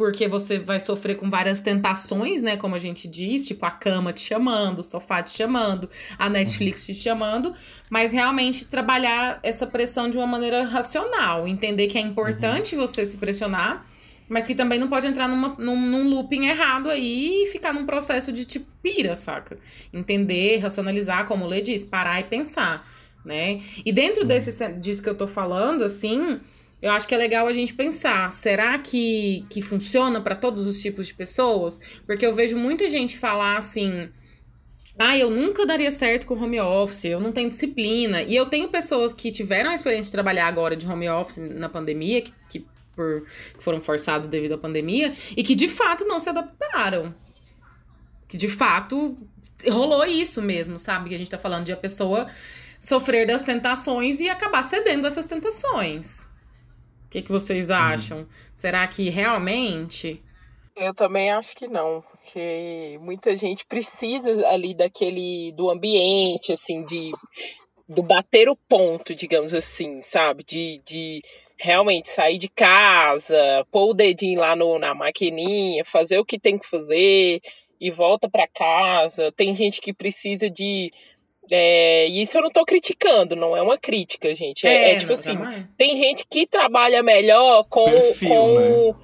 porque você vai sofrer com várias tentações, né? Como a gente diz, tipo a cama te chamando, o sofá te chamando, a Netflix te chamando, mas realmente trabalhar essa pressão de uma maneira racional, entender que é importante você se pressionar, mas que também não pode entrar numa, num, num looping errado aí e ficar num processo de tipo pira, saca? Entender, racionalizar, como o Lê diz, parar e pensar, né? E dentro desse, disso que eu tô falando, assim, eu acho que é legal a gente pensar, será que, que funciona para todos os tipos de pessoas? Porque eu vejo muita gente falar assim, ah, eu nunca daria certo com home office, eu não tenho disciplina. E eu tenho pessoas que tiveram a experiência de trabalhar agora de home office na pandemia, que, que, por, que foram forçados devido à pandemia, e que de fato não se adaptaram. Que de fato rolou isso mesmo, sabe? Que a gente tá falando de a pessoa sofrer das tentações e acabar cedendo a essas tentações. O que, que vocês acham? Será que realmente? Eu também acho que não, porque muita gente precisa ali daquele do ambiente, assim, de do bater o ponto, digamos assim, sabe? De, de realmente sair de casa, pôr o dedinho lá no, na maquininha, fazer o que tem que fazer e volta para casa. Tem gente que precisa de é, e isso eu não tô criticando, não é uma crítica, gente. É, é tipo não, assim, jamais. tem gente que trabalha melhor com. Perfil, com né?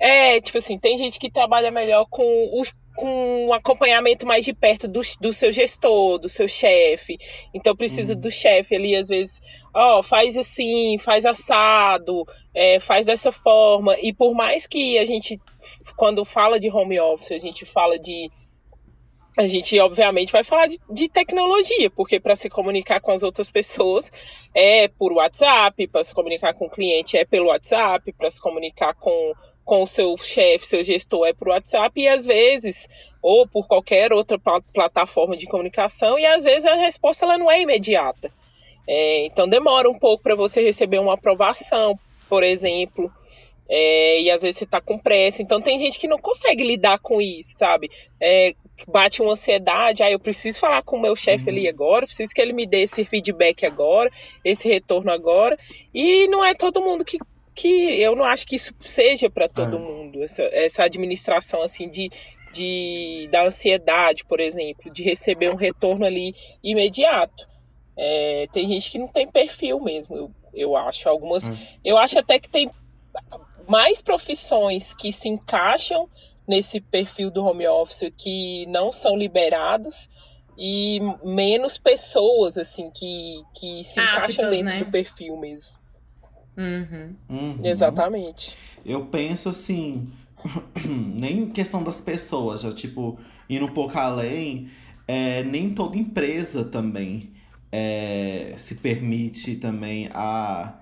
É, tipo assim, tem gente que trabalha melhor com os, com um acompanhamento mais de perto do, do seu gestor, do seu chefe. Então precisa uhum. do chefe ali, às vezes, ó, oh, faz assim, faz assado, é, faz dessa forma. E por mais que a gente, quando fala de home office, a gente fala de a gente obviamente vai falar de, de tecnologia, porque para se comunicar com as outras pessoas é por WhatsApp, para se comunicar com o cliente é pelo WhatsApp, para se comunicar com com o seu chefe, seu gestor é por WhatsApp e às vezes ou por qualquer outra plataforma de comunicação e às vezes a resposta ela não é imediata. É, então demora um pouco para você receber uma aprovação, por exemplo. É, e às vezes você está com pressa. Então tem gente que não consegue lidar com isso, sabe? É, bate uma ansiedade, ah, eu preciso falar com o meu chefe ali uhum. agora, preciso que ele me dê esse feedback agora, esse retorno agora. E não é todo mundo que que eu não acho que isso seja para todo é. mundo, essa, essa administração assim de, de da ansiedade, por exemplo, de receber um retorno ali imediato. É, tem gente que não tem perfil mesmo, eu, eu acho. Algumas. Hum. Eu acho até que tem mais profissões que se encaixam nesse perfil do home office que não são liberados e menos pessoas assim que, que se encaixam dentro né? do perfil mesmo. Uhum. Uhum. Exatamente. Eu penso assim, nem questão das pessoas, já tipo, indo um pouco além, é, nem toda empresa também é, se permite também a,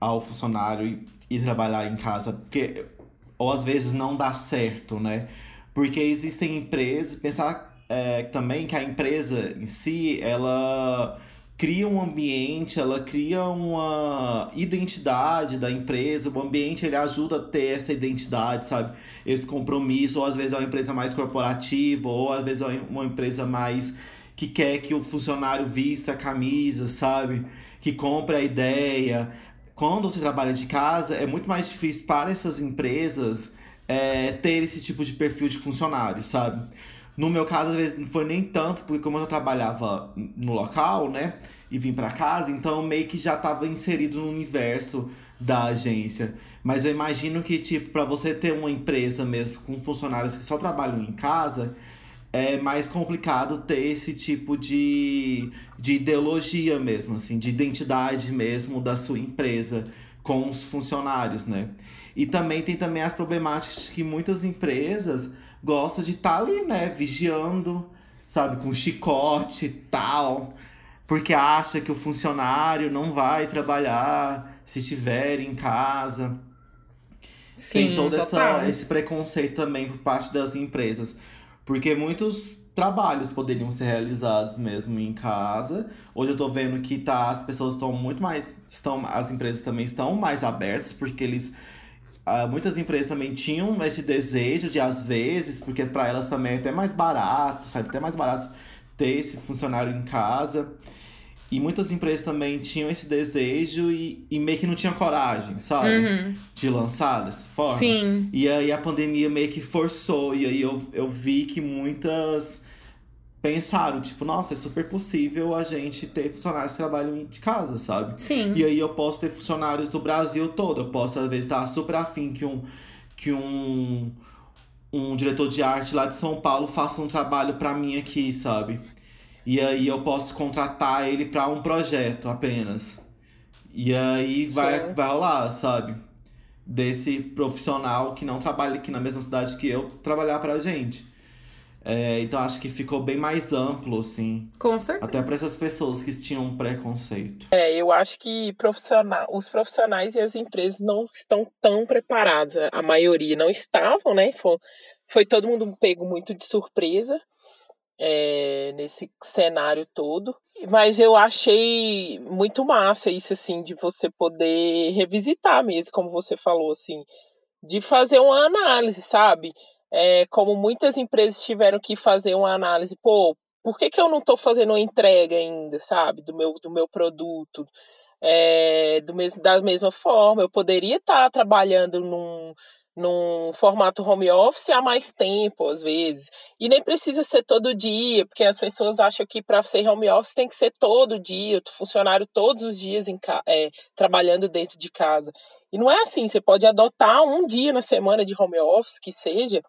ao funcionário ir, ir trabalhar em casa, porque ou às vezes não dá certo, né? Porque existem empresas, pensar é, também que a empresa em si, ela cria um ambiente, ela cria uma identidade da empresa, o ambiente ele ajuda a ter essa identidade, sabe? Esse compromisso, ou às vezes é uma empresa mais corporativa, ou às vezes é uma empresa mais que quer que o funcionário vista a camisa, sabe? Que compre a ideia. Quando você trabalha de casa, é muito mais difícil para essas empresas é, ter esse tipo de perfil de funcionário, sabe? No meu caso, às vezes não foi nem tanto, porque como eu trabalhava no local, né? E vim para casa, então meio que já estava inserido no universo da agência. Mas eu imagino que, tipo, para você ter uma empresa mesmo com funcionários que só trabalham em casa, é mais complicado ter esse tipo de, de ideologia mesmo, assim, de identidade mesmo da sua empresa com os funcionários, né? E também tem também as problemáticas que muitas empresas gosta de estar tá ali, né, vigiando, sabe, com chicote e tal, porque acha que o funcionário não vai trabalhar se estiver em casa. Sim, Tem todo essa, esse preconceito também por parte das empresas. Porque muitos trabalhos poderiam ser realizados mesmo em casa. Hoje eu tô vendo que tá, as pessoas estão muito mais. Estão, as empresas também estão mais abertas, porque eles Uh, muitas empresas também tinham esse desejo de, às vezes, porque para elas também é até mais barato, sabe? Até mais barato ter esse funcionário em casa. E muitas empresas também tinham esse desejo e, e meio que não tinham coragem, sabe? Uhum. De lançar dessa forma. Sim. E aí a pandemia meio que forçou. E aí eu, eu vi que muitas pensaram, tipo, nossa, é super possível a gente ter funcionários que trabalham de casa, sabe? Sim. E aí eu posso ter funcionários do Brasil todo. Eu posso, às vezes, estar super afim que um, que um, um diretor de arte lá de São Paulo faça um trabalho para mim aqui, sabe? E aí eu posso contratar ele para um projeto apenas. E aí vai, vai rolar, sabe? Desse profissional que não trabalha aqui na mesma cidade que eu, trabalhar pra gente. É, então acho que ficou bem mais amplo, assim. Com certeza. Até para essas pessoas que tinham um preconceito. É, eu acho que profissional, os profissionais e as empresas não estão tão preparados. A maioria não estavam, né? Foi, foi todo mundo pego muito de surpresa é, nesse cenário todo. Mas eu achei muito massa isso, assim, de você poder revisitar mesmo, como você falou, assim, de fazer uma análise, sabe? é, como muitas empresas tiveram que fazer uma análise, pô, por que, que eu não estou fazendo uma entrega ainda, sabe, do meu, do meu produto? É, do mesmo, da mesma forma, eu poderia estar tá trabalhando num, num formato home office há mais tempo, às vezes. E nem precisa ser todo dia, porque as pessoas acham que para ser home office tem que ser todo dia, o funcionário todos os dias em, é, trabalhando dentro de casa. E não é assim, você pode adotar um dia na semana de home office, que seja,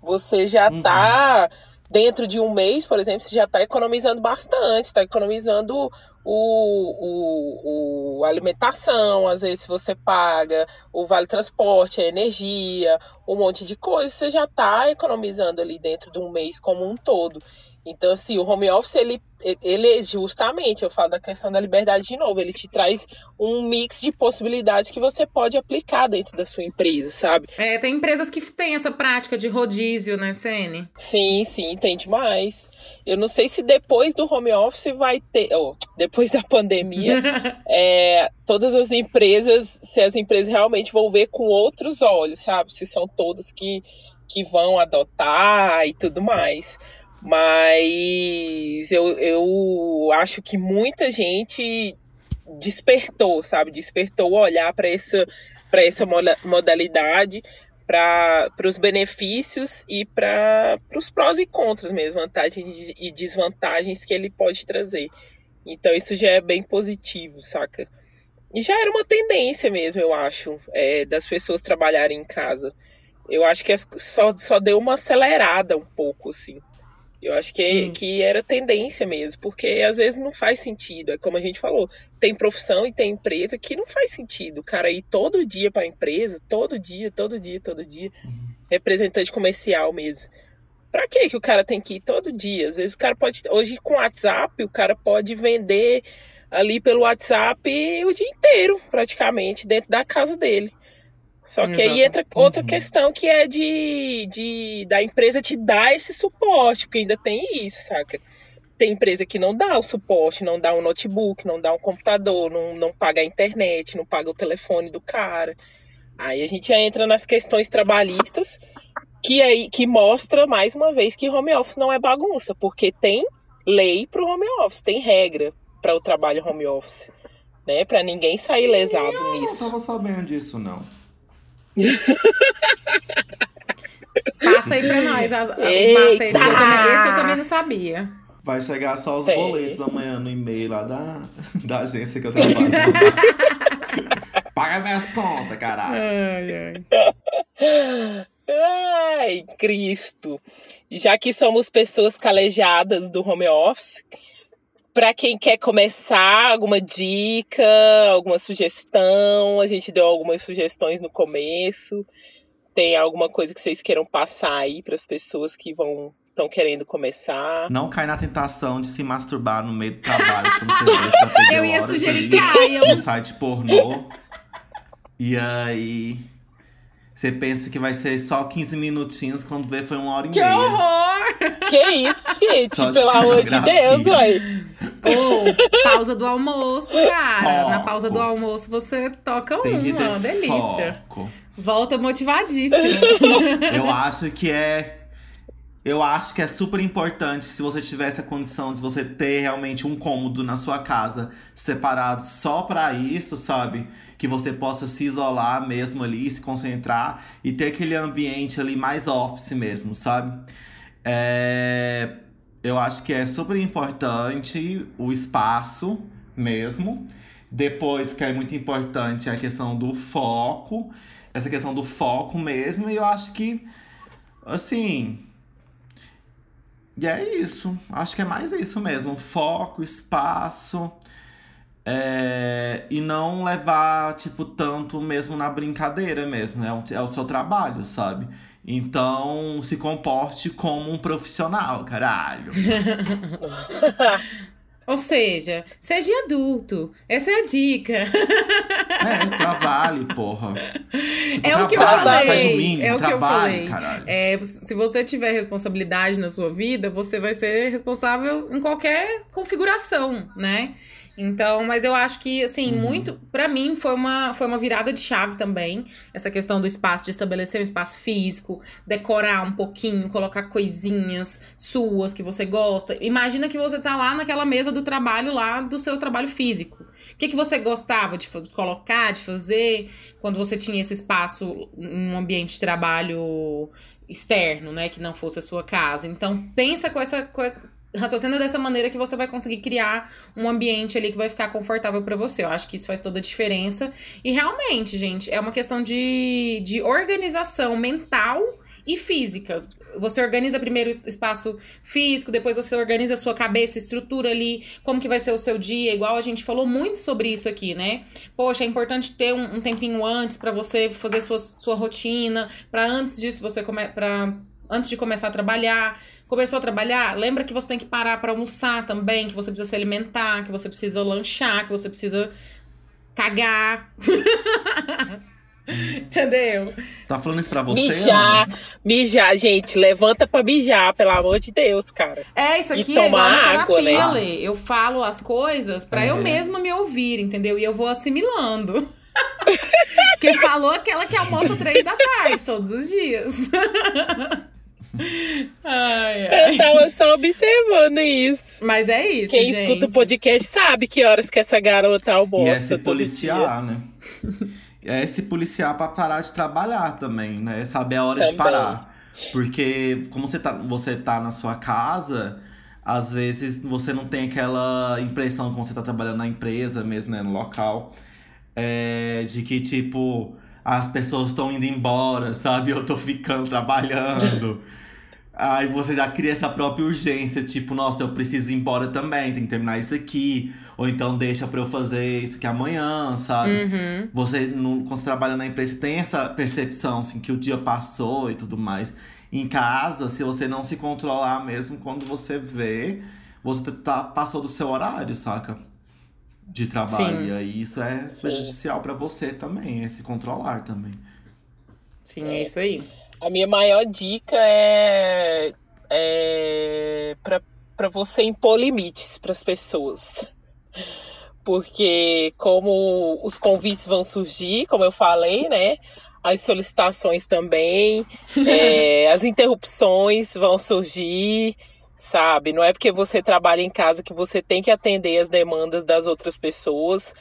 você já está dentro de um mês, por exemplo, você já está economizando bastante, está economizando o, o, o, alimentação, às vezes você paga o vale transporte, a energia, um monte de coisa, você já está economizando ali dentro de um mês como um todo. Então, assim, o home office, ele, ele justamente, eu falo da questão da liberdade de novo, ele te traz um mix de possibilidades que você pode aplicar dentro da sua empresa, sabe? É, tem empresas que têm essa prática de rodízio, né, CN? Sim, sim, tem demais. Eu não sei se depois do home office vai ter, oh, depois da pandemia, é, todas as empresas, se as empresas realmente vão ver com outros olhos, sabe? Se são todos que, que vão adotar e tudo mais. Mas eu, eu acho que muita gente despertou, sabe? Despertou o olhar para essa, essa modalidade, para os benefícios e para os prós e contras mesmo, vantagens e desvantagens que ele pode trazer. Então isso já é bem positivo, saca? E já era uma tendência mesmo, eu acho, é, das pessoas trabalharem em casa. Eu acho que só, só deu uma acelerada um pouco, assim. Eu acho que, hum. que era tendência mesmo, porque às vezes não faz sentido. É como a gente falou, tem profissão e tem empresa que não faz sentido. O cara ir todo dia para a empresa, todo dia, todo dia, todo dia, uhum. representante comercial mesmo. Pra que que o cara tem que ir todo dia? Às vezes o cara pode. Hoje com o WhatsApp, o cara pode vender ali pelo WhatsApp o dia inteiro, praticamente, dentro da casa dele. Só que aí entra outra uhum. questão que é de, de da empresa te dar esse suporte, porque ainda tem isso, saca? Tem empresa que não dá o suporte, não dá um notebook, não dá um computador, não, não paga a internet, não paga o telefone do cara. Aí a gente já entra nas questões trabalhistas, que aí que mostra mais uma vez que home office não é bagunça, porque tem lei para o home office, tem regra para o trabalho home office, né? Para ninguém sair lesado eu nisso. Eu não estava sabendo disso não. Passa aí pra nós as, os macetes. Eu também, esse eu também não sabia. Vai chegar só os boletos amanhã no e-mail lá da, da agência que eu trabalho. Paga minhas contas, caralho. Ai, ai. Ai, Cristo. Já que somos pessoas calejadas do home office, para quem quer começar, alguma dica, alguma sugestão? A gente deu algumas sugestões no começo. Tem alguma coisa que vocês queiram passar aí para as pessoas que vão estão querendo começar? Não cai na tentação de se masturbar no meio do trabalho, como você vê, Eu ia sugerir que caia. No site pornô. E aí você pensa que vai ser só 15 minutinhos, quando vê foi uma hora e que meia. Que horror! Que isso, gente? Só pelo amor de Deus, ué. Oh, pausa do almoço, cara. Foco. Na pausa do almoço você toca Tem uma, delícia. Foco. Volta motivadíssimo. Eu acho que é eu acho que é super importante se você tiver essa condição de você ter realmente um cômodo na sua casa separado só para isso, sabe? Que você possa se isolar mesmo ali, se concentrar e ter aquele ambiente ali mais office mesmo, sabe? É... Eu acho que é super importante o espaço mesmo. Depois, que é muito importante a questão do foco, essa questão do foco mesmo, e eu acho que, assim, e é isso. Acho que é mais isso mesmo. Foco, espaço. É, e não levar, tipo, tanto mesmo na brincadeira mesmo. É, um, é o seu trabalho, sabe? Então, se comporte como um profissional, caralho. Ou seja, seja adulto. Essa é a dica. É, trabalhe, porra. Tipo, é o que eu falei. Mínimo, é o que eu falei. É, se você tiver responsabilidade na sua vida, você vai ser responsável em qualquer configuração, né? Então, mas eu acho que, assim, uhum. muito. para mim, foi uma, foi uma virada de chave também. Essa questão do espaço, de estabelecer um espaço físico, decorar um pouquinho, colocar coisinhas suas que você gosta. Imagina que você tá lá naquela mesa do trabalho, lá do seu trabalho físico. O que, que você gostava de colocar, de fazer, quando você tinha esse espaço em um ambiente de trabalho externo, né? Que não fosse a sua casa. Então, pensa com essa. Com raciocina dessa maneira que você vai conseguir criar um ambiente ali que vai ficar confortável para você. Eu acho que isso faz toda a diferença. E realmente, gente, é uma questão de, de organização mental e física. Você organiza primeiro o espaço físico, depois você organiza a sua cabeça, estrutura ali, como que vai ser o seu dia, igual a gente falou muito sobre isso aqui, né? Poxa, é importante ter um, um tempinho antes para você fazer sua, sua rotina, para antes disso você para antes de começar a trabalhar. Começou a trabalhar, lembra que você tem que parar para almoçar também, que você precisa se alimentar, que você precisa lanchar, que você precisa cagar. Entendeu? Tá falando isso pra você? Mijar, Ana? mijar, gente, levanta pra mijar, pelo amor de Deus, cara. É, isso E aqui é igual água, terapia, né? Lê. Eu falo as coisas pra É. eu mesma me ouvir, entendeu? E eu vou assimilando. Porque falou aquela que almoça três da tarde todos os dias. ai, ai. Eu tava só observando isso. Mas é isso, Quem gente. escuta o podcast sabe que horas que essa garota E almoça. é se policiar, né? É se policiar pra parar de trabalhar também, né? Saber a hora de Também. parar. Porque como você tá, você tá na sua casa, às vezes você não tem aquela impressão quando você tá trabalhando na empresa mesmo, né? No local. é, de que, tipo, as pessoas estão indo embora, sabe? Eu tô ficando trabalhando. Aí você já cria essa própria urgência, tipo, nossa, eu preciso ir embora também, tem que terminar isso aqui. Ou então deixa pra eu fazer isso aqui amanhã, sabe? Uhum. Você, no, quando você trabalha na empresa, tem essa percepção, assim, que o dia passou e tudo mais. Em casa, se você não se controlar mesmo, quando você vê, você tá, passou do seu horário, saca? De trabalho. Sim. E aí isso é Sim. prejudicial pra você também, é se controlar também. Sim, é isso aí. A minha maior dica é, é pra você impor limites pras pessoas. Porque como os convites vão surgir, como eu falei, né? As solicitações também, é, as interrupções vão surgir, sabe? Não é porque você trabalha em casa que você tem que atender as demandas das outras pessoas.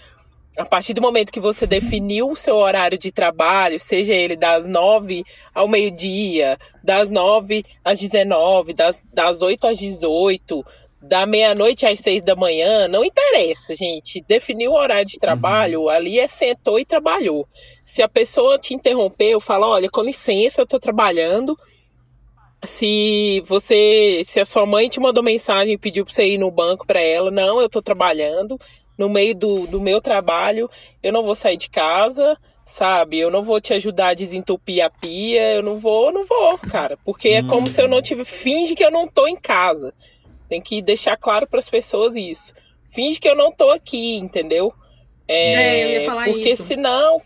A partir do momento que você definiu o seu horário de trabalho, seja ele das nove ao meio-dia, das nove às 19, das, das 8 às 18, da meia-noite às seis da manhã, não interessa, gente. Definiu o horário de trabalho, ali é sentou e trabalhou. Se a pessoa te interrompeu, fala, olha, com licença, eu tô trabalhando. Se você, se a sua mãe te mandou mensagem e pediu pra você ir no banco pra ela, não, eu tô trabalhando. No meio do, do meu trabalho, eu não vou sair de casa, sabe? Eu não vou te ajudar a desentupir a pia, eu não vou, não vou, cara. Porque é como se eu não tive. Finge que eu não tô em casa. Tem que deixar claro pras pessoas isso. Finge que eu não tô aqui, entendeu? É, eu ia falar porque isso. senão.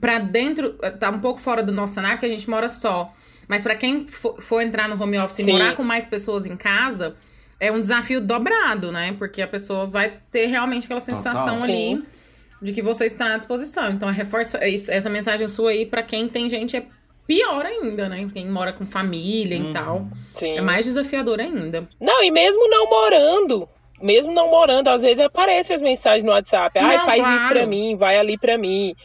Pra dentro, tá um pouco fora do nosso cenário, que a gente mora só. Mas pra quem for, for entrar no home office Sim. e morar com mais pessoas em casa, é um desafio dobrado, né? Porque a pessoa vai ter realmente aquela sensação Total. ali Sim. de que você está à disposição. Então, reforça isso- essa mensagem sua aí pra quem tem gente é pior ainda, né? Quem mora com família Uhum. e tal. Sim. É mais desafiador ainda. Não, e mesmo não morando, mesmo não morando, às vezes aparecem as mensagens no WhatsApp. Ai, Não, faz isso claro. pra mim, vai ali pra mim,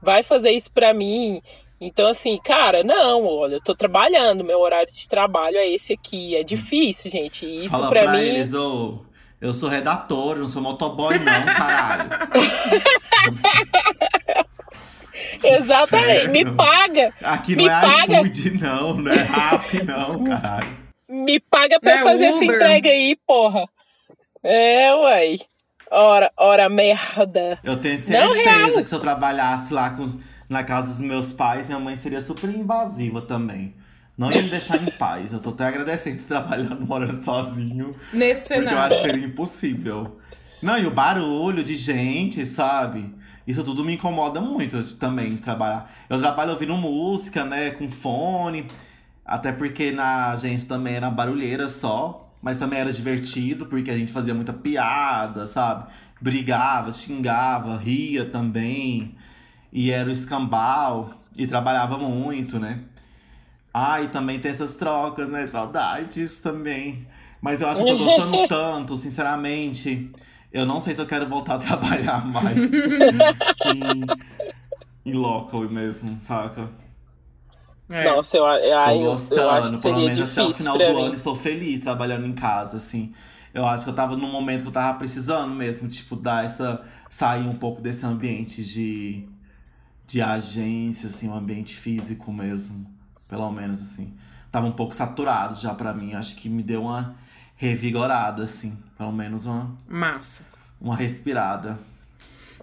vai fazer isso pra mim. Então, assim, cara, não, olha, eu tô trabalhando, meu horário de trabalho é esse aqui. É difícil, gente. Isso Fala pra, pra mim. eles, ô, eu sou redator, não sou motoboy não, caralho. Exatamente. Me paga. Aqui Me não é paga. iFood não, não é Rap não, caralho. Me paga pra Não é fazer essa Uber. entrega aí, porra. É, uai. Ora, ora, merda. Eu tenho Não, certeza real. que se eu trabalhasse lá com os- na casa dos meus pais, minha mãe seria super invasiva também. Não ia me deixar em paz. Eu tô até agradecendo de trabalhando, morando sozinho. Nesse Porque eu cenário. acho que seria impossível. Não, e o barulho de gente, sabe? Isso tudo me incomoda muito também de trabalhar. Eu trabalho ouvindo música, né? Com fone. Até porque na agência também era barulheira só. Mas também era divertido, porque a gente fazia muita piada, sabe? Brigava, xingava, ria também. E era o escambau. E trabalhava muito, né? Ah, e também tem essas trocas, né? Saudades também. Mas eu acho que eu tô gostando tanto, sinceramente. Eu não sei se eu quero voltar a trabalhar mais em, em local mesmo, saca? É. Nossa, eu, tô eu, gostando, eu acho que pelo seria menos até o difícil final do mim. ano estou feliz trabalhando em casa, assim. Eu acho que eu tava num momento que eu tava precisando mesmo, tipo, dar essa. sair um pouco desse ambiente de, de agência, assim, um ambiente físico mesmo. pelo menos, assim. Tava um pouco saturado já pra mim. Acho que me deu uma revigorada, assim. Pelo menos uma, Massa. uma respirada.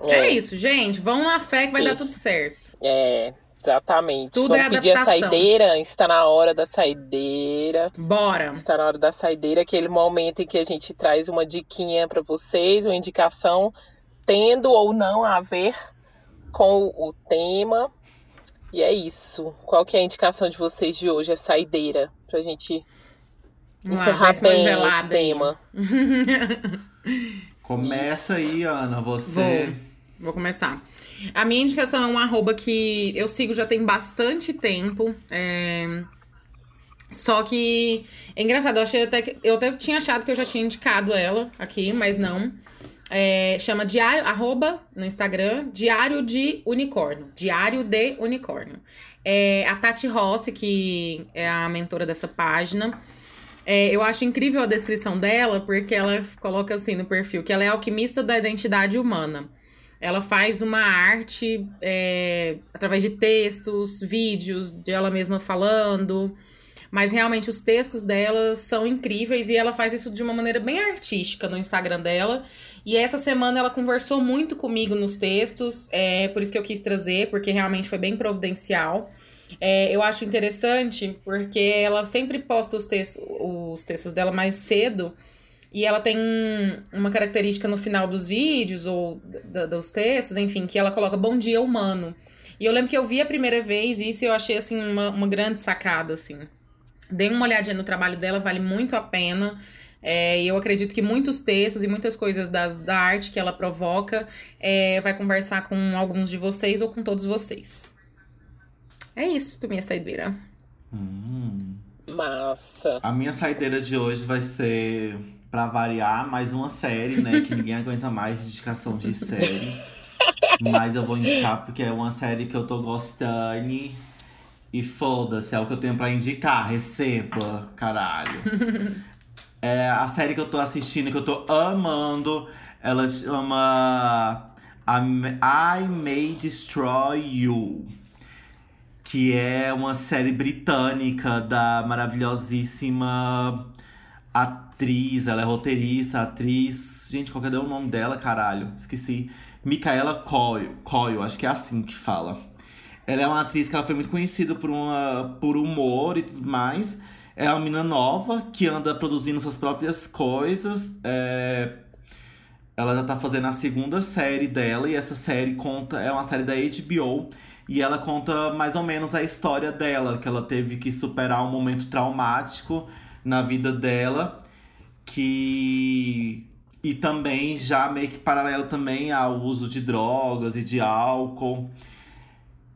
É. isso, gente. Vão na fé que vai dar tudo certo. É, exatamente. Tudo Vamos é pedir a saideira. Está na hora da saideira. Bora. Está na hora da saideira, aquele momento em que a gente traz uma diquinha pra vocês, uma indicação, tendo ou não a ver com o tema. E é isso. Qual que é a indicação de vocês de hoje? A saideira. Pra gente Vamos encerrar bem esse tema. Começa Isso. aí, Ana. Você. Vou. Vou começar. A minha indicação é um arroba que eu sigo já tem bastante tempo. é, Só que é engraçado, eu achei até que. Eu até tinha achado que eu já tinha indicado ela aqui, mas não. É, chama diário, arroba no Instagram, Diário de Unicórnio. Diário de Unicórnio. É a Tati Rossi, que é a mentora dessa página. É, eu acho incrível a descrição dela, porque ela coloca assim no perfil que ela é alquimista da identidade humana. Ela faz uma arte é, através de textos, vídeos de ela mesma falando. Mas realmente os textos dela são incríveis e ela faz isso de uma maneira bem artística no Instagram dela. E essa semana ela conversou muito comigo nos textos, é por isso que eu quis trazer, porque realmente foi bem providencial. É, eu acho interessante porque ela sempre posta os textos, os textos dela mais cedo. E ela tem uma característica no final dos vídeos ou dos textos, enfim, que ela coloca bom dia humano. E eu lembro que eu vi a primeira vez isso e eu achei, assim, uma, uma grande sacada, assim. Dei uma olhadinha no trabalho dela, vale muito a pena. É, e eu acredito que muitos textos e muitas coisas das, da arte que ela provoca é, vai conversar com alguns de vocês ou com todos vocês. É isso, minha saideira. Hum. Massa. A minha saideira de hoje vai ser, pra variar, mais uma série, né? Que ninguém aguenta mais de indicação de série. Mas eu vou indicar porque é uma série que eu tô gostando. E foda-se, é o que eu tenho pra indicar. Receba, caralho. É a série que eu tô assistindo, que eu tô amando. Ela chama I May Destroy You que é uma série britânica da maravilhosíssima atriz, ela é roteirista, atriz. Gente, qual que é o nome dela, caralho? Esqueci. Micaela Coyle, Coyle, acho que é assim que fala. Ela é uma atriz que ela foi muito conhecida por, uma, por humor e tudo mais. É uma menina nova que anda produzindo suas próprias coisas. é, Ela já tá fazendo a segunda série dela e essa série conta é uma série da HBO e ela conta mais ou menos a história dela, que ela teve que superar um momento traumático na vida dela, que e também já meio que paralelo também ao uso de drogas e de álcool.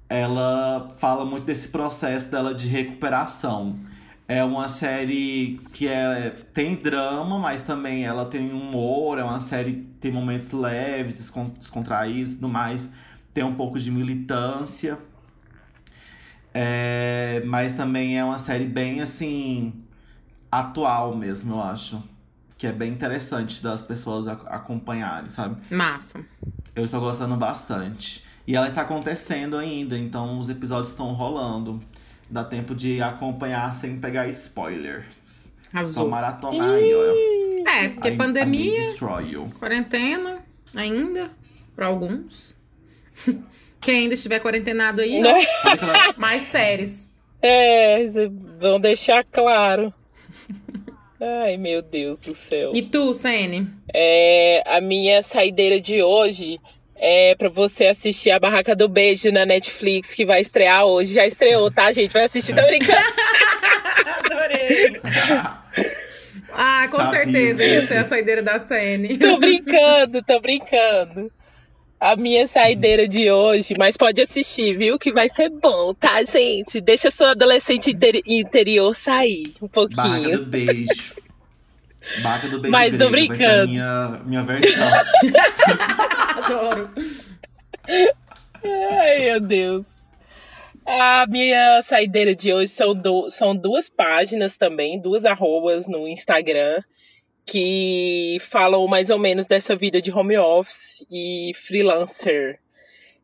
Ela fala muito desse processo dela de recuperação. É uma série que é, tem drama, mas também ela tem humor, é uma série que tem momentos leves, descon- descontraídos e tudo mais. Tem um pouco de militância. É, mas também é uma série bem assim atual mesmo, eu acho. Que é bem interessante das pessoas ac- acompanharem, sabe? Massa. Eu estou gostando bastante. E ela está acontecendo ainda, então os episódios estão rolando. Dá tempo de acompanhar sem pegar spoilers. Só Arrasou. maratonar aí, ó. É, porque I- pandemia, Destroy You. quarentena ainda, pra alguns. Quem ainda estiver quarentenado aí, Né? ó, mais séries. É, vão deixar claro. Ai, meu Deus do céu. E tu, Sene? É, a minha saideira de hoje é pra você assistir a Barraca do Beijo na Netflix, que vai estrear hoje. Já estreou, tá, gente? Vai assistir, tô brincando. Adorei. Ah, com Sabia certeza, isso é a saideira da Sene. Tô brincando, tô brincando. A minha saideira de hoje, mas pode assistir, viu? Que vai ser bom, tá, gente? Deixa sua adolescente interi- interior sair um Barraca pouquinho. do beijo. Barraca do beijo. Mas tô grego, vai ser a brincando. minha, minha versão. Adoro. Ai, meu Deus. A minha saideira de hoje são, du- são duas páginas também, duas arrobas no Instagram, que falam mais ou menos dessa vida de home office e freelancer.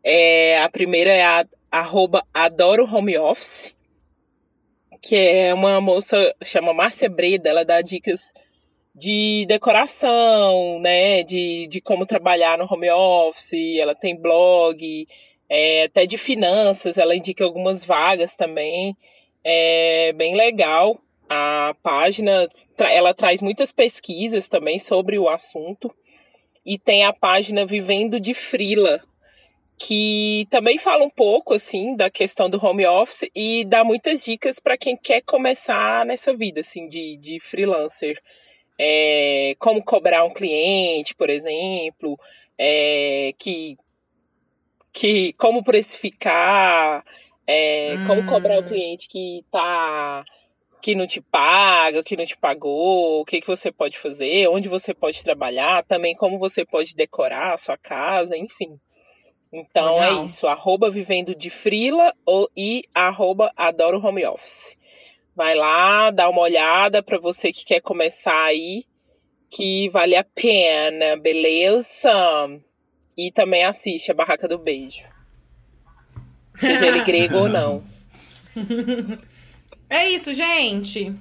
É, a primeira é a arroba adoro home office. que é uma moça, chama Márcia Breda, ela dá dicas de decoração, né, de, de como trabalhar no home office, ela tem blog, é, até de finanças, ela indica algumas vagas também, é bem legal. A página, ela traz muitas pesquisas também sobre o assunto, e tem a página Vivendo de Frila, que também fala um pouco assim da questão do home office e dá muitas dicas para quem quer começar nessa vida assim de, de freelancer. É, como cobrar um cliente, por exemplo, é, que, que como precificar, é, hum. como cobrar o hum. cliente que tá que não te paga, que não te pagou, o que, que você pode fazer, onde você pode trabalhar, também como você pode decorar a sua casa, enfim. Então é Legal. é isso, arroba vivendo de frila e arroba adoro home office. Vai lá, dá uma olhada para você que quer começar aí, que vale a pena, beleza? E também assiste a Barraca do Beijo. Seja ele grego ou não. É isso, gente.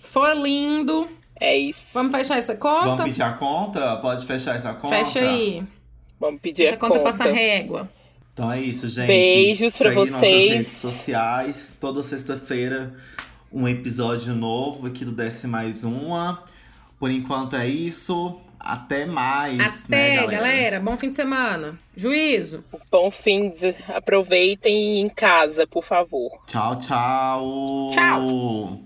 Foi lindo. É isso. Vamos fechar essa conta? Vamos pedir a conta? Pode fechar essa conta? Fecha aí. Vamos pedir Fecha a conta. conta passa régua. Então é isso, gente. Beijos pra vocês. Nossas redes sociais. Toda sexta-feira, um episódio novo aqui do Desce Mais Uma. Por enquanto é isso. Até mais. Até, né, galera? galera? Bom fim de semana. Juízo. Bom fim de... Aproveitem em casa, por favor. Tchau, tchau. Tchau.